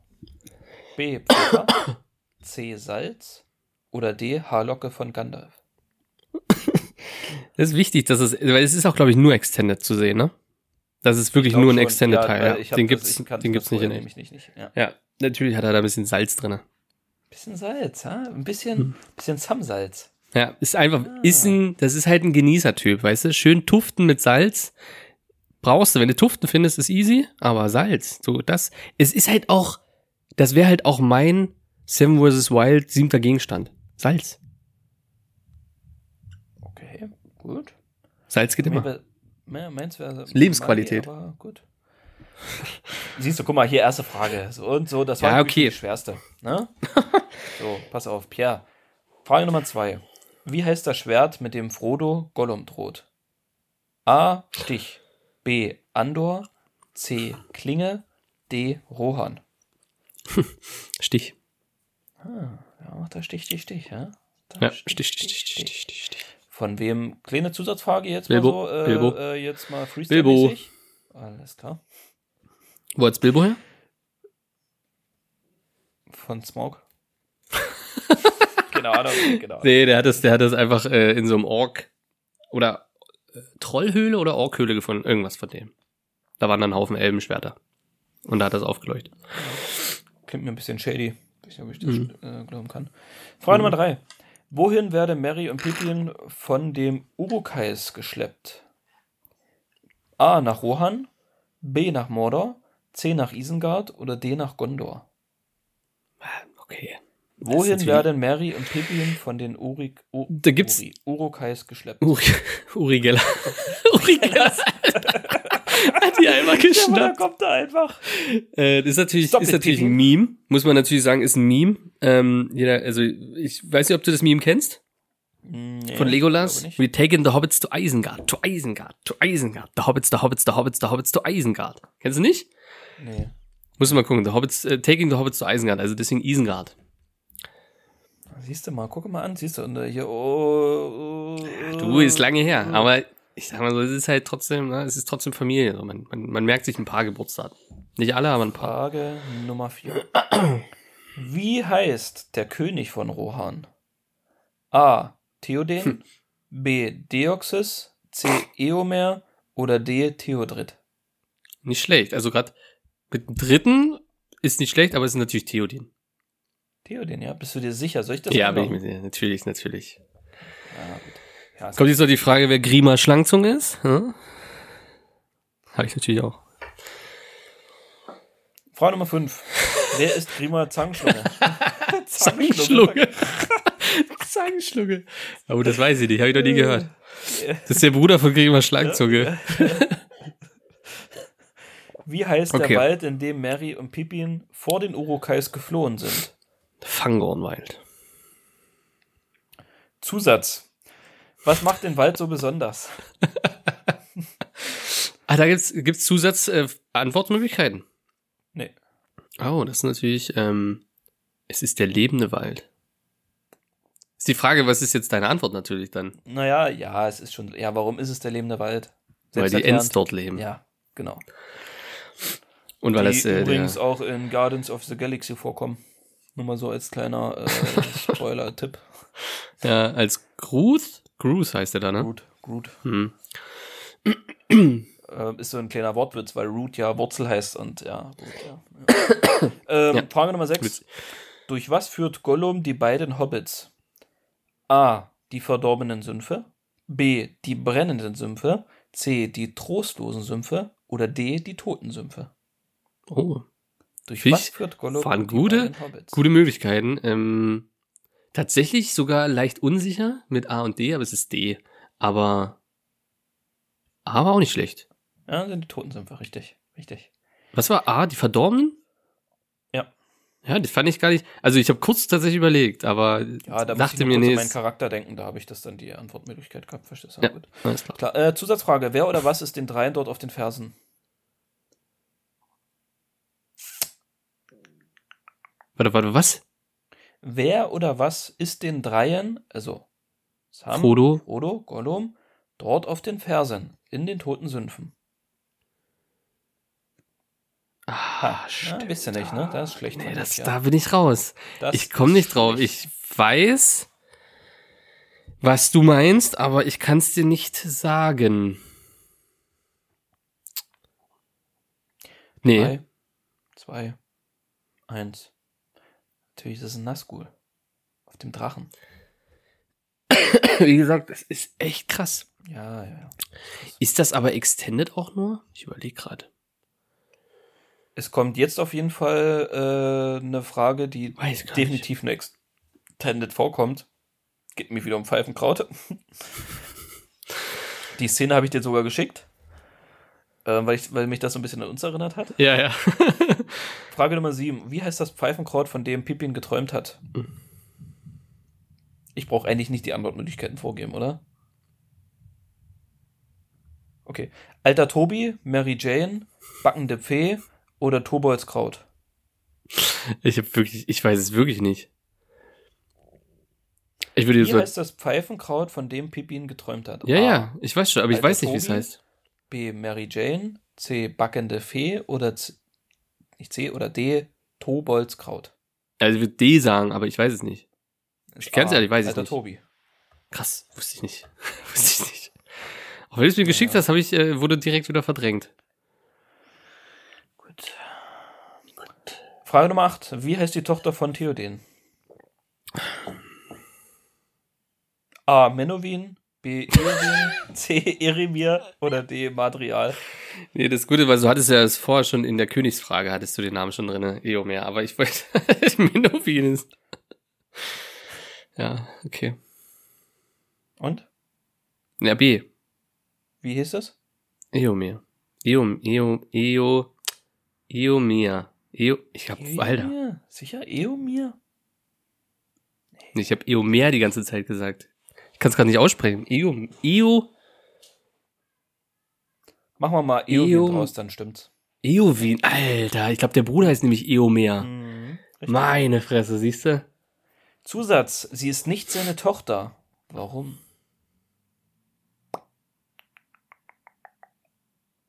B. Pfeffer. C. Salz. Oder D. Haarlocke von Gandalf. Das ist wichtig, dass es, weil es ist auch, glaube ich, nur Extended zu sehen, ne? Das ist wirklich nur ein schon, Extended ja, Teil. Ja. ich Den das- gibt's, den das gibt's nicht in echt. nicht, nicht. Ja. Ja, natürlich hat er da ein bisschen Salz drinne. Bisschen Salz, ha? Ein bisschen, Hm. bisschen Zamsalz. Ja, ist einfach, Ah. ist ein, das ist halt ein Genießertyp, weißt du? Schön tuften mit Salz. Brauchst du, wenn du tuften findest, ist easy, aber Salz, so das, es ist halt auch, das wäre halt auch mein Seven vs. Wild siebter Gegenstand. Salz. Okay, gut. Salz geht immer. Me- Meins wäre Lebensqualität. Mai, aber gut. Siehst du, guck mal, hier erste Frage. So und so, das war Ja, okay. die schwerste. Ne? so, pass auf, Pierre. Frage Nummer zwei. Wie heißt das Schwert, mit dem Frodo Gollum droht? A. Stich. B. Andor. C. Klinge. D. Rohan. Stich. Ja, macht da Stich, Stich, Stich, ja? Da Ja, Stich, Stich, Stich, Stich, Stich, Stich, Stich. Von wem? Kleine Zusatzfrage jetzt Bilbo, mal so. Äh, Bilbo. Äh, jetzt mal Bilbo. Alles klar. Wo hat's Bilbo her? Von Smoke. genau, genau. Nee, der hat das, der hat das einfach äh, in so einem Ork oder äh, Trollhöhle oder Orkhöhle gefunden, irgendwas von dem. Da waren dann ein Haufen Elbenschwerter. Und da hat das aufgeleuchtet. Klingt mir ein bisschen shady. Weiß nicht, ob ich das Mhm. äh, glauben kann. Frage Nummer drei. Wohin werden Mary und Pippin von dem Urukais geschleppt? A. Nach Rohan, B. nach Mordor, C. nach Isengard oder D. nach Gondor? Okay. Wohin werden Mary und Pippin von den Uri, U, Da gibt's- Uri, Urukais geschleppt? Uri, Uri Geller. Uri Geller. hat die einmal Ja, da geschnappt. kommt er einfach. Äh, das ist natürlich, Stop ist natürlich Pipi. ein Meme. Muss man natürlich sagen, ist ein Meme. Ähm, jeder, also ich weiß nicht, ob du das Meme kennst. Nee, Von Legolas. We taken the Hobbits to Isengard, to Isengard, to Isengard. The Hobbits, the Hobbits, the Hobbits, the Hobbits to Isengard. Kennst du nicht? Nee. Muss man mal gucken. The Hobbits, äh, taking the Hobbits to Isengard, also deswegen Isengard. Siehst du mal, guck mal an, siehst du, und äh, hier, oh, oh, Du, ist lange her, aber ich sag mal so, es ist halt trotzdem, ne, es ist trotzdem Familie. Man, man, man merkt sich ein paar Geburtsdaten. Nicht alle, aber ein paar. Frage Nummer 4. Wie heißt der König von Rohan? A. Theoden, Hm. B. Deoxys, C. Eomer oder D. Theodrid? Nicht schlecht. Also gerade mit dem dritten ist nicht schlecht, aber es ist natürlich Theodin. Theoden, ja? Bist du dir sicher? Soll ich das ja, bin ich mir sicher. Natürlich, natürlich. Ja, gut. Ja, Kommt jetzt noch die Frage, wer Grima Schlangzunge ist? Hm? Habe ich natürlich auch. Frage Nummer 5. Wer ist Grima Zangschlunge? Zangschlunge. Zangschlunge. Aber das weiß ich nicht, habe ich noch nie gehört. Das ist der Bruder von Grima Schlangzunge. Wie heißt Okay. der Wald, in dem Mary und Pippin vor den Urukais geflohen sind? Fangornwald. Zusatz. Was macht den Wald so besonders? Ah, da gibt's, gibt's Zusatz äh, Antwortmöglichkeiten. Nee. Oh, das ist natürlich, ähm, es ist der lebende Wald. Ist die Frage, was ist jetzt deine Antwort natürlich dann? Naja, ja, es ist schon. Ja, warum ist es der lebende Wald? Weil die. Ents dort leben. Ja, genau. Und weil die das, äh, übrigens auch in Guardians of the Galaxy vorkommen. Nur mal so als kleiner äh, Spoiler-Tipp. ja, als Groot, Groot heißt der da, ne? Root, Root. Hm. Äh, ist so ein kleiner Wortwitz, weil Root ja Wurzel heißt und ja. Root, ja. ähm, Ja. Frage Nummer 6. Witz. Durch was führt Gollum die beiden Hobbits? A. Die verdorbenen Sümpfe. B. Die brennenden Sümpfe. C. Die trostlosen Sümpfe. Oder D. Die toten Sümpfe. Oh, Durch Fisch was führt Gollum waren gute- gute Möglichkeiten. Ähm, tatsächlich sogar leicht unsicher mit A und D, aber es ist D. Aber, aber auch nicht schlecht. Ja, sind die toten Sümpfe, richtig. Richtig. Was war A, die Verdorbenen? Ja. Ja, das fand ich gar nicht. Also ich habe kurz tatsächlich überlegt, aber Ja, da dachte mir, an meinen Charakter denken, da habe ich das dann die Antwortmöglichkeit gehabt. Verstehst du? Ja. Gut. alles klar. Klar. Äh, Zusatzfrage: Wer oder was ist den dreien dort auf den Fersen? Warte, warte, was? Wer oder was ist den dreien, also Sam, Frodo? Frodo, Gollum, dort auf den Fersen, in den toten Sümpfen? Ah, stimmt. wisst ihr nicht, ne? Das ist schlecht. Nee, das, ja. da bin ich raus. Das ich komme nicht drauf. schlecht. Ich weiß, was du meinst, aber ich kann es dir nicht sagen. Nee. Drei, zwei, eins. Natürlich, das ist ein Nazgul. Auf dem Drachen. Wie gesagt, das ist echt krass. Ja, ja, ja. Ist das aber extended auch nur? Ich überlege gerade. Es kommt jetzt auf jeden Fall äh, eine Frage, die definitiv nur extended vorkommt. Geht mir wieder um Pfeifenkraut. die Szene habe ich dir sogar geschickt. Äh, weil, ich, weil mich das so ein bisschen an uns erinnert hat. Ja, ja. Frage Nummer 7. Wie heißt das Pfeifenkraut, von dem Pippin geträumt hat? Ich brauche eigentlich nicht die Antwortmöglichkeiten vorgeben, oder? Okay. Alter Tobi, Mary Jane, backende Fee oder Tobolskraut? ich habe wirklich, ich weiß es wirklich nicht. Ich würde Wie heißt das Pfeifenkraut, von dem Pippin geträumt hat? Ja, A. ja, ich weiß schon, aber ich weiß nicht, wie es heißt. B. Mary Jane, C. Backende Fee oder C, nicht C oder D. Tobolskraut. Also ich würde D sagen, aber ich weiß es nicht. Ist ganz A. ehrlich, weiß ich Alter nicht. Tobi. Krass, wusste ich nicht. wusste ich nicht. Auch wenn du es mir geschickt Ja. hast, habe ich, äh, wurde direkt wieder verdrängt. Gut. Frage Nummer 8. Wie heißt die Tochter von Theoden? A. Menowin, B. Eowyn, C. Erimir oder D. Madrial? Nee, das Gute war, du hattest ja das vorher schon in der Königsfrage, hattest du den Namen schon drin, Eomer, aber ich wollte, Menowin ist. Ja, okay. Und? Ja, B. Wie hieß das? Eomer. Eom, Eo, Eo, Eomer. Eo, ich hab, Alter. Eomir. Sicher? Eomir? Ich habe Eomer die ganze Zeit gesagt. Ich kann es gerade nicht aussprechen. Eo, Eo, Machen wir mal Eowyn Eom- draus, dann stimmt's. Eowyn. Alter, ich glaube, der Bruder heißt nämlich Eomer. Mhm. Meine Fresse, siehst du? Zusatz. Sie ist nicht seine Tochter. Warum?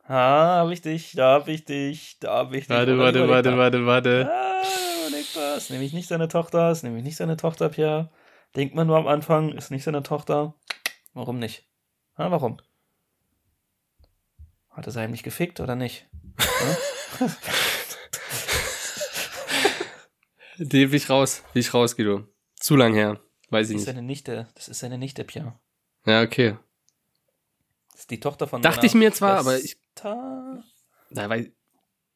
Ah, hab ich dich, da hab ich dich, da hab ich dich. Warte, warte, warte, warte, warte. Ah, überleg. Ist nämlich nicht seine Tochter, ist nämlich nicht seine Tochter, Pierre. Denkt man nur am Anfang, ist nicht seine Tochter. Warum nicht? Ah, warum? Hat er sie heimlich gefickt oder nicht? Den will ich raus. Will ich raus, Guido. Zu lang her. Weiß ich Das ist nicht. seine Nichte. Das ist seine Nichte, Pierre. Ja, okay. Das ist die Tochter von Dachte ich mir zwar, aber ich. Schwester. Da weiß,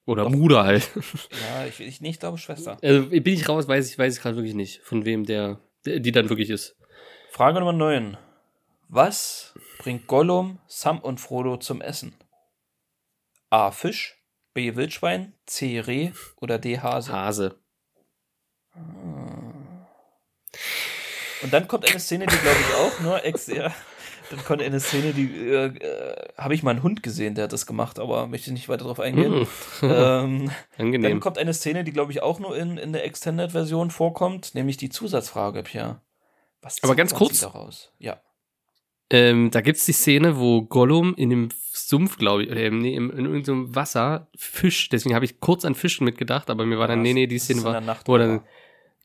oder Bruder halt. Ja, ich, ich nicht glaube Schwester. Also bin ich raus, weiß ich, weiß ich gerade wirklich nicht, von wem der, die dann wirklich ist. Frage Nummer 9. Was bringt Gollum, Sam und Frodo zum Essen? A. Fisch, B. Wildschwein, C. Reh oder D. Hase? Hase. Und dann kommt eine Szene, die glaube ich auch nur ex ja, Dann kommt eine Szene, die äh, äh, habe ich mal einen Hund gesehen, der hat das gemacht, aber möchte nicht weiter darauf eingehen. Mhm. ähm, dann Angenehm. kommt eine Szene, die glaube ich auch nur in, in der Extended-Version vorkommt, nämlich die Zusatzfrage, Pierre. Was Aber ganz kurz. Daraus? Ja. Ähm, da gibt's die Szene, wo Gollum in dem Sumpf, glaube ich, oder ähm, nee, im, in irgendeinem Wasser Fisch, deswegen habe ich kurz an Fischen mitgedacht, aber mir war dann, Ja, nee, nee, die Szene in war, der Nacht, wo dann,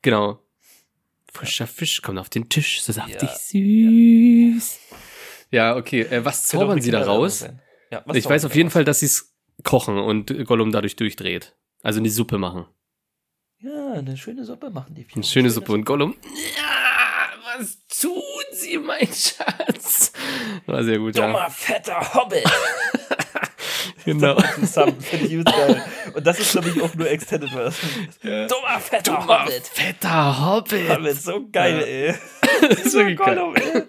genau, frischer Fisch kommt auf den Tisch, so saftig Ja, süß. Ja, okay, äh, was zaubern sie da raus? Ja, Ich weiß auf jeden daraus? Fall, dass sie es kochen und Gollum dadurch durchdreht. Also eine Suppe machen. Ja, eine schöne Suppe machen die. Eine schöne Suppe und Gollum. Ja, was tun Sie, mein Schatz? War sehr gut, ja. Dummer, fetter Hobbit. Genau. Geil. Und das ist, glaube ich, auch nur Extended Version. Dummer, fetter Dummer, Hobbit. fetter Hobbit. Hobbit, so geil, Ja. ey. Das ist wirklich geil. Gollum, ey.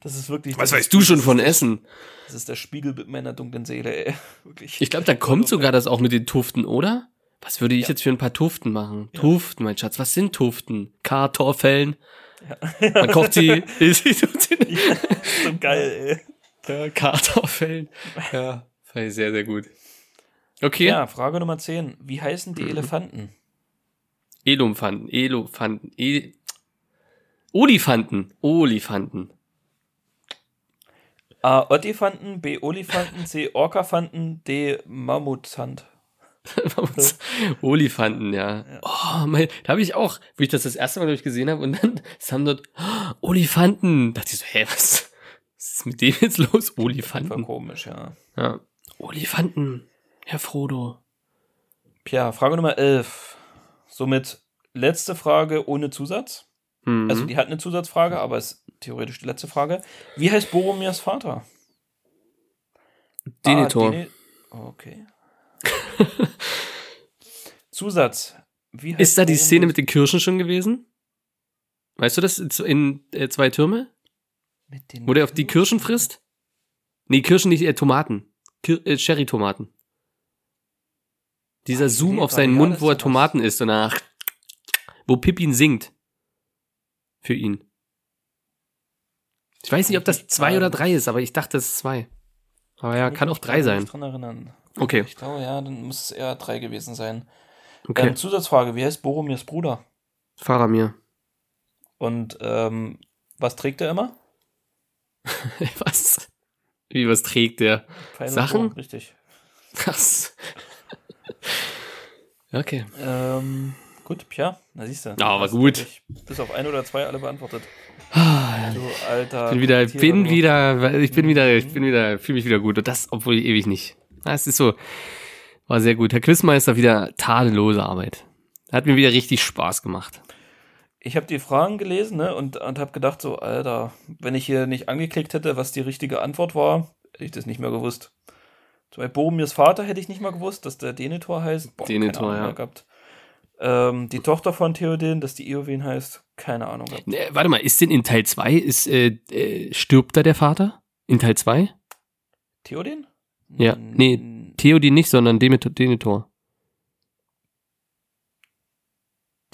Das ist wirklich. Was weißt du schon von Essen? Das ist der Spiegelbild meiner dunklen Seele, ey. Wirklich. Ich glaube, da kommt sogar das auch mit den Tuften, oder? Was würde ich jetzt für ein paar Tuften machen? Tuften, mein Schatz. Was sind Tuften? Kartoffeln. Man kocht sie. nicht. so geil, ey. ja, Kartoffeln. Ja, fand ich sehr, sehr gut. Okay. Ja, Frage Nummer 10. Wie heißen die Elefanten? Elumfanten, Elofanten, e Olifanten, Olifanten. A. Ottifanten, B. Olifanten, C. Orkafanten, D. Mammuthand. Olifanten, ja. Oh, mein, da habe ich auch, wo ich das das erste Mal ich, gesehen habe und dann haben dort oh, Olifanten. Da dachte ich so, hä, was, was ist mit dem jetzt los? Olifanten. komisch, ja. Ja. Olifanten, Herr Frodo. Tja, Frage Nummer 11. Somit letzte Frage ohne Zusatz. Mhm. Also die hat eine Zusatzfrage, aber ist theoretisch die letzte Frage. Wie heißt Boromirs Vater? Denethor. Ah, Dene okay. Zusatz. Wie heißt ist da die Boromirs- Szene mit den Kirschen schon gewesen? Weißt du das in äh, zwei Türme? mit den Wo der auf die Kirschen frisst? Nee, Kirschen nicht, äh, Tomaten. Kir äh, Cherry-Tomaten. Dieser Ah, Zoom nee, auf seinen Mund, wo er Tomaten isst und danach, wo Pippin singt. Für ihn. Ich weiß nicht, ob das zwei oder drei ist, aber ich dachte, es ist zwei. Aber ja, Ich kann mich auch drei sein. nicht dran erinnern. Okay, Ich glaube, ja, dann muss es eher drei gewesen sein. okay. Ähm, Zusatzfrage, wie heißt Boromirs Bruder? Faramir. Und ähm, was trägt er immer? Was? Wie, was trägt der? Pfeil und Sachen? Bogen, richtig. Krass. Okay. Ähm, gut, Pia, na siehst du. Ja, war Hast gut. Bis auf ein oder zwei alle beantwortet. Ah, Du alter. Ich bin wieder, Tier, bin wieder, ich bin wieder, ich Mhm. bin wieder, fühle mich wieder gut. Und das, obwohl ewig nicht. Ah, Es ist so, war sehr gut. Herr Quizmeister, wieder tadellose Arbeit. Hat mir wieder richtig Spaß gemacht. Ich habe die Fragen gelesen ne, und, und habe gedacht, so, Alter, wenn ich hier nicht angeklickt hätte, was die richtige Antwort war, hätte ich das nicht mehr gewusst. Bei Boromirs Vater hätte ich nicht mal gewusst, dass der Denethor heißt. Boah, Ahnung ja. Gehabt. Ähm, die Tochter von Theoden, dass die Eowyn heißt, keine Ahnung. Ne, warte mal, ist denn in Teil 2, ist, äh, äh, stirbt da der Vater? In Teil 2? Theoden? Ja, nee. N- Theodin nicht, sondern Demetor. Denethor.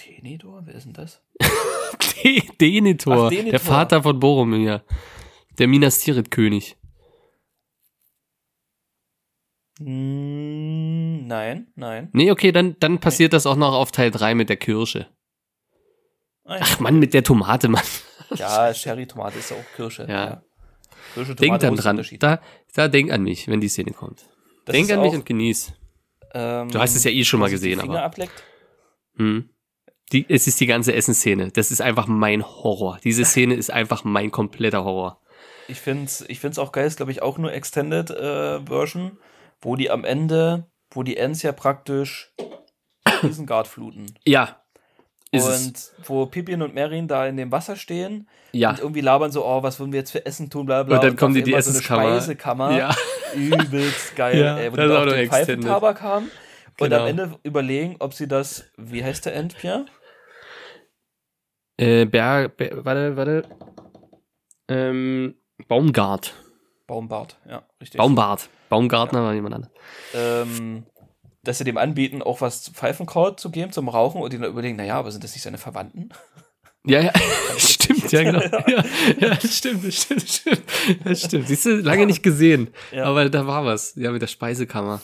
Denethor? Wer ist denn das? De Denethor, Ach, Denethor. der Vater von Boromir. Der Minas Tirith-König. Mm, Nein, nein. Nee, okay, dann, dann passiert das auch noch auf Teil 3 mit der Kirsche. Ah, Ach Mann, mit der Tomate, Mann. Ja, Sherry-Tomate ist ja auch Kirsche. Ja. Kirsche, Tomate, Denk dann dran. Da, da denk an mich, wenn die Szene kommt. Das denk an mich und genieß. ähm, Du hast es ja eh schon mal gesehen, aber. ableckt. Hm. Die, es ist die ganze Essensszene. Das ist einfach mein Horror. Diese Szene ist einfach mein kompletter Horror. Ich find's, ich find's auch geil, ist glaube ich auch nur Extended äh, Version, wo die am Ende, wo die Ents ja praktisch Isengard fluten. Ja. Ist es. und wo Pippin und Merin da in dem Wasser stehen Ja. und irgendwie labern so, oh, was würden wir jetzt für Essen tun, bla bla. Und dann kommen die die einmal so eine Essenskammer. Speisekammer. Ja. Übelst geil, Ja, ey, wo die da auf den. Pfeifentabak haben. Und Genau. am Ende überlegen, ob sie das, wie heißt der Ent, Pierre? Äh, Berg, Ber, warte, warte. Ähm, Baumgart. Baumbart, ja, richtig. Baumbart. Baumgartner war jemand anderes. ähm, dass sie dem anbieten, auch was Pfeifenkraut zu geben zum Rauchen und die dann überlegen, naja, aber sind das nicht seine Verwandten? Ja, ja, stimmt, ja, genau. Ja, ja, stimmt, das stimmt, das stimmt. Das stimmt. Siehst du, lange nicht gesehen. Ja. Aber da war was. Ja, mit der Speisekammer.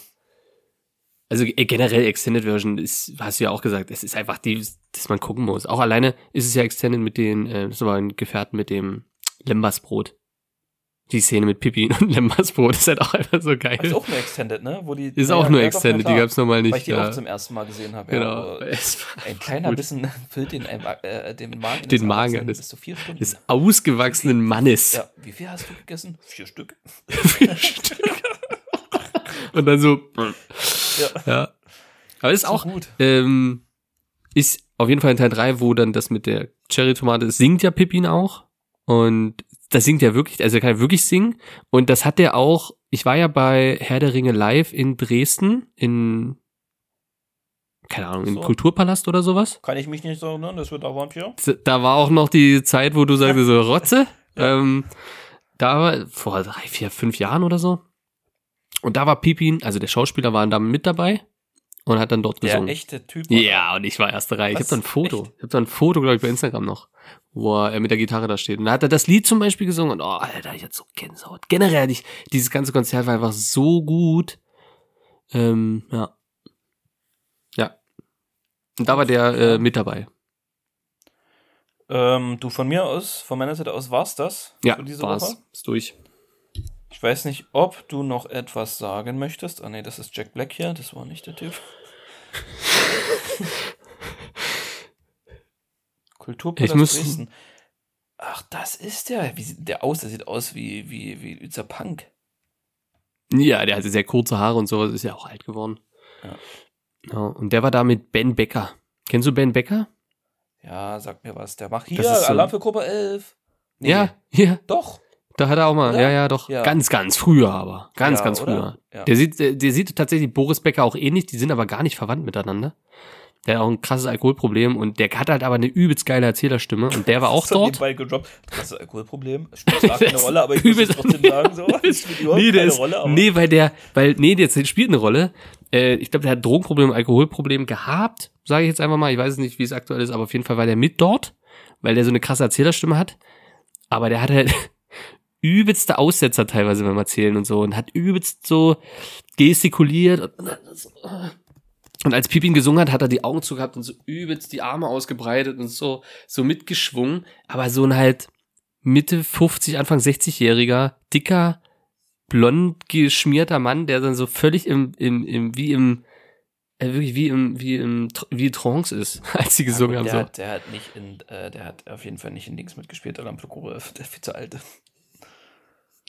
Also äh, generell Extended Version ist, hast du ja auch gesagt, es ist einfach die, dass man gucken muss. Auch alleine ist es ja Extended mit den, äh, das war ein Gefährten mit dem Lembasbrot. Die Szene mit Pippi und Lembasbrot ist halt auch einfach so geil. Ist auch nur Extended, ne? Wo die, Ist Ja, auch nur Extended, die gab's normal nicht. Weil ich die ja. auch zum ersten Mal gesehen habe. Genau. Ja, ein kleiner gut. Bissen füllt den, äh, den Magen. Den des Magen eines- bis zu vier Stunden. des ausgewachsenen Mannes. ja, wie viel hast du gegessen? Vier Stück. Vier Stück. Und dann so. Ja. Ja. Aber ist So auch, gut. ähm, ist auf jeden Fall in Teil 3, wo dann das mit der Cherry-Tomate, das singt ja Pippin auch. Und das singt er wirklich, also er kann wirklich singen. Und das hat er auch, ich war ja bei Herr der Ringe live in Dresden, in, keine Ahnung, im So. Kulturpalast oder sowas. Kann ich mich nicht so erinnern, dass wir da waren, Pierre? Da war auch noch die Zeit, wo du sagst, so Rotze. Ähm, da war, vor drei, vier, fünf Jahren oder so. Und da war Pippin, also der Schauspieler war da mit dabei und hat dann dort Der gesungen. echte Typ. war Ja, und ich war erste Reihe. Ich habe Was? da ein Foto. Echt? Ich habe da ein Foto, glaube ich, bei Instagram noch, wo er mit der Gitarre da steht. Und da hat er das Lied zum Beispiel gesungen und oh, Alter, ich hatte so Gänsehaut. Generell, ich, dieses ganze Konzert war einfach so gut. Ähm, ja. Ja. Und da war der äh, mit dabei. Ähm, du, von mir aus, von meiner Seite aus war's das Ja, für diese war's. Woche. Ist durch. Ich weiß nicht, ob du noch etwas sagen möchtest. Ah nee, das ist Jack Black hier, das war nicht der Typ. Kulturpalast Ich muss- Dresden. Ach, das ist der. Wie sieht der aus? Der sieht aus wie, wie, wie dieser Punk. Ja, der hatte sehr kurze Haare und sowas, ist ja auch alt geworden. Ja. Ja, und der war da mit Ben Becker. Kennst du Ben Becker? Ja, sag mir was. Der macht hier Das ist so- Alarm für Gruppe 11. Nee, Ja, hier. Doch. Da hat er auch mal, Oder? ja, ja, doch. Ja. Ganz, ganz früher aber. Ganz, Ja, ganz früher. Ja. Der sieht, der, sieht tatsächlich Boris Becker auch ähnlich, die sind aber gar nicht verwandt miteinander. Der hat auch ein krasses Alkoholproblem und der hat halt aber eine übelst geile Erzählerstimme und der war auch So dort. ein Alkoholproblem. Spielt gar keine Rolle, aber ich muss trotzdem sagen. So. Nee, der ist, Rolle, nee, weil der, weil, nee, der spielt eine Rolle. Äh, ich glaube, der hat Drogenproblem, Alkoholproblem gehabt, sage ich jetzt einfach mal. Ich weiß es nicht, wie es aktuell ist, aber auf jeden Fall war der mit dort, weil der so eine krasse Erzählerstimme hat. Aber der hat halt übelste Aussetzer teilweise beim Erzählen und so und hat übelst so gestikuliert und, und als Pipin gesungen hat, hat er die Augen zugehabt und so übelst die Arme ausgebreitet und so, so mitgeschwungen, aber so ein halt Mitte 50, Anfang 60-jähriger, dicker, blond geschmierter Mann, der dann so völlig im, im, im wie im, äh, wirklich wie im, wie im, wie Trance ist, als sie gesungen Ja, haben. gut, So. der, hat, der hat nicht in, äh, der hat auf jeden Fall nicht in Dings mitgespielt, Gruppe 11. Der ist viel zu alt.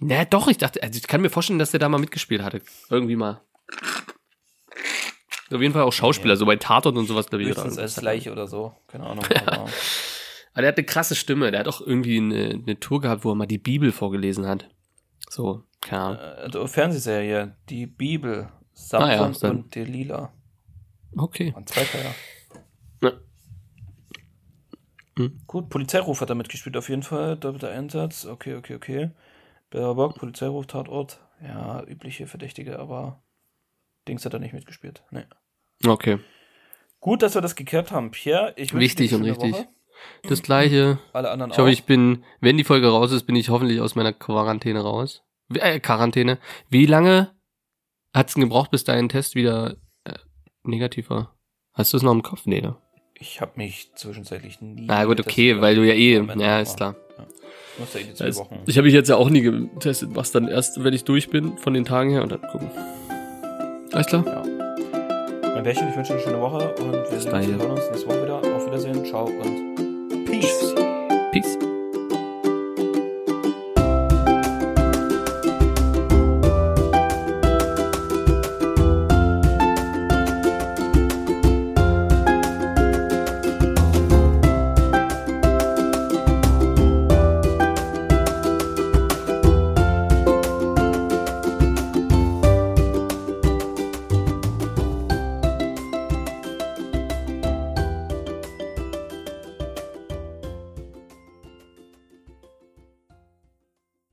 Na doch, ich dachte, also ich kann mir vorstellen, dass der da mal mitgespielt hatte. Irgendwie mal. Auf jeden Fall auch Schauspieler, Ja. so bei Tatort und sowas, glaube ich. Höchstens als. Leiche oder so. Keine Ahnung. Aber Aber der hat eine krasse Stimme. Der hat auch irgendwie eine, eine Tour gehabt, wo er mal die Bibel vorgelesen hat. So, keine Ahnung. äh, also Fernsehserie, die Bibel, Ah Samson ja, dann- und Delila. Okay. Ein Zweiteiler. Ja. Hm. Gut, Polizeiruf hat er mitgespielt auf jeden Fall. Doppelter Einsatz. Okay, okay, okay. Bock, Polizeiruf, Tatort. Ja, übliche Verdächtige, aber Dings hat er nicht mitgespielt. Nee. Okay. Gut, dass wir das geklärt haben, Pierre. Ich Wichtig und richtig. Woche. Das gleiche. Alle anderen Ich hoffe, auch. ich bin, wenn die Folge raus ist, bin ich hoffentlich aus meiner Quarantäne raus. Äh, Quarantäne. Wie lange hat's denn gebraucht, bis dein Test wieder äh, negativ war? Hast du es noch im Kopf? Nee, ne? Ich habe mich zwischenzeitlich nie. Ah, gut, okay, weil du ja eh, ja, ist klar. Ich muss ja eh die zwei Also, Wochen. ich habe mich jetzt ja auch nie getestet. Was dann erst, wenn ich durch bin, von den Tagen her und dann gucken. Alles klar? Ja. Mein Bärchen, ich wünsche dir eine schöne Woche und wir sehen uns, uns nächste Woche wieder. Auf Wiedersehen, ciao und Peace.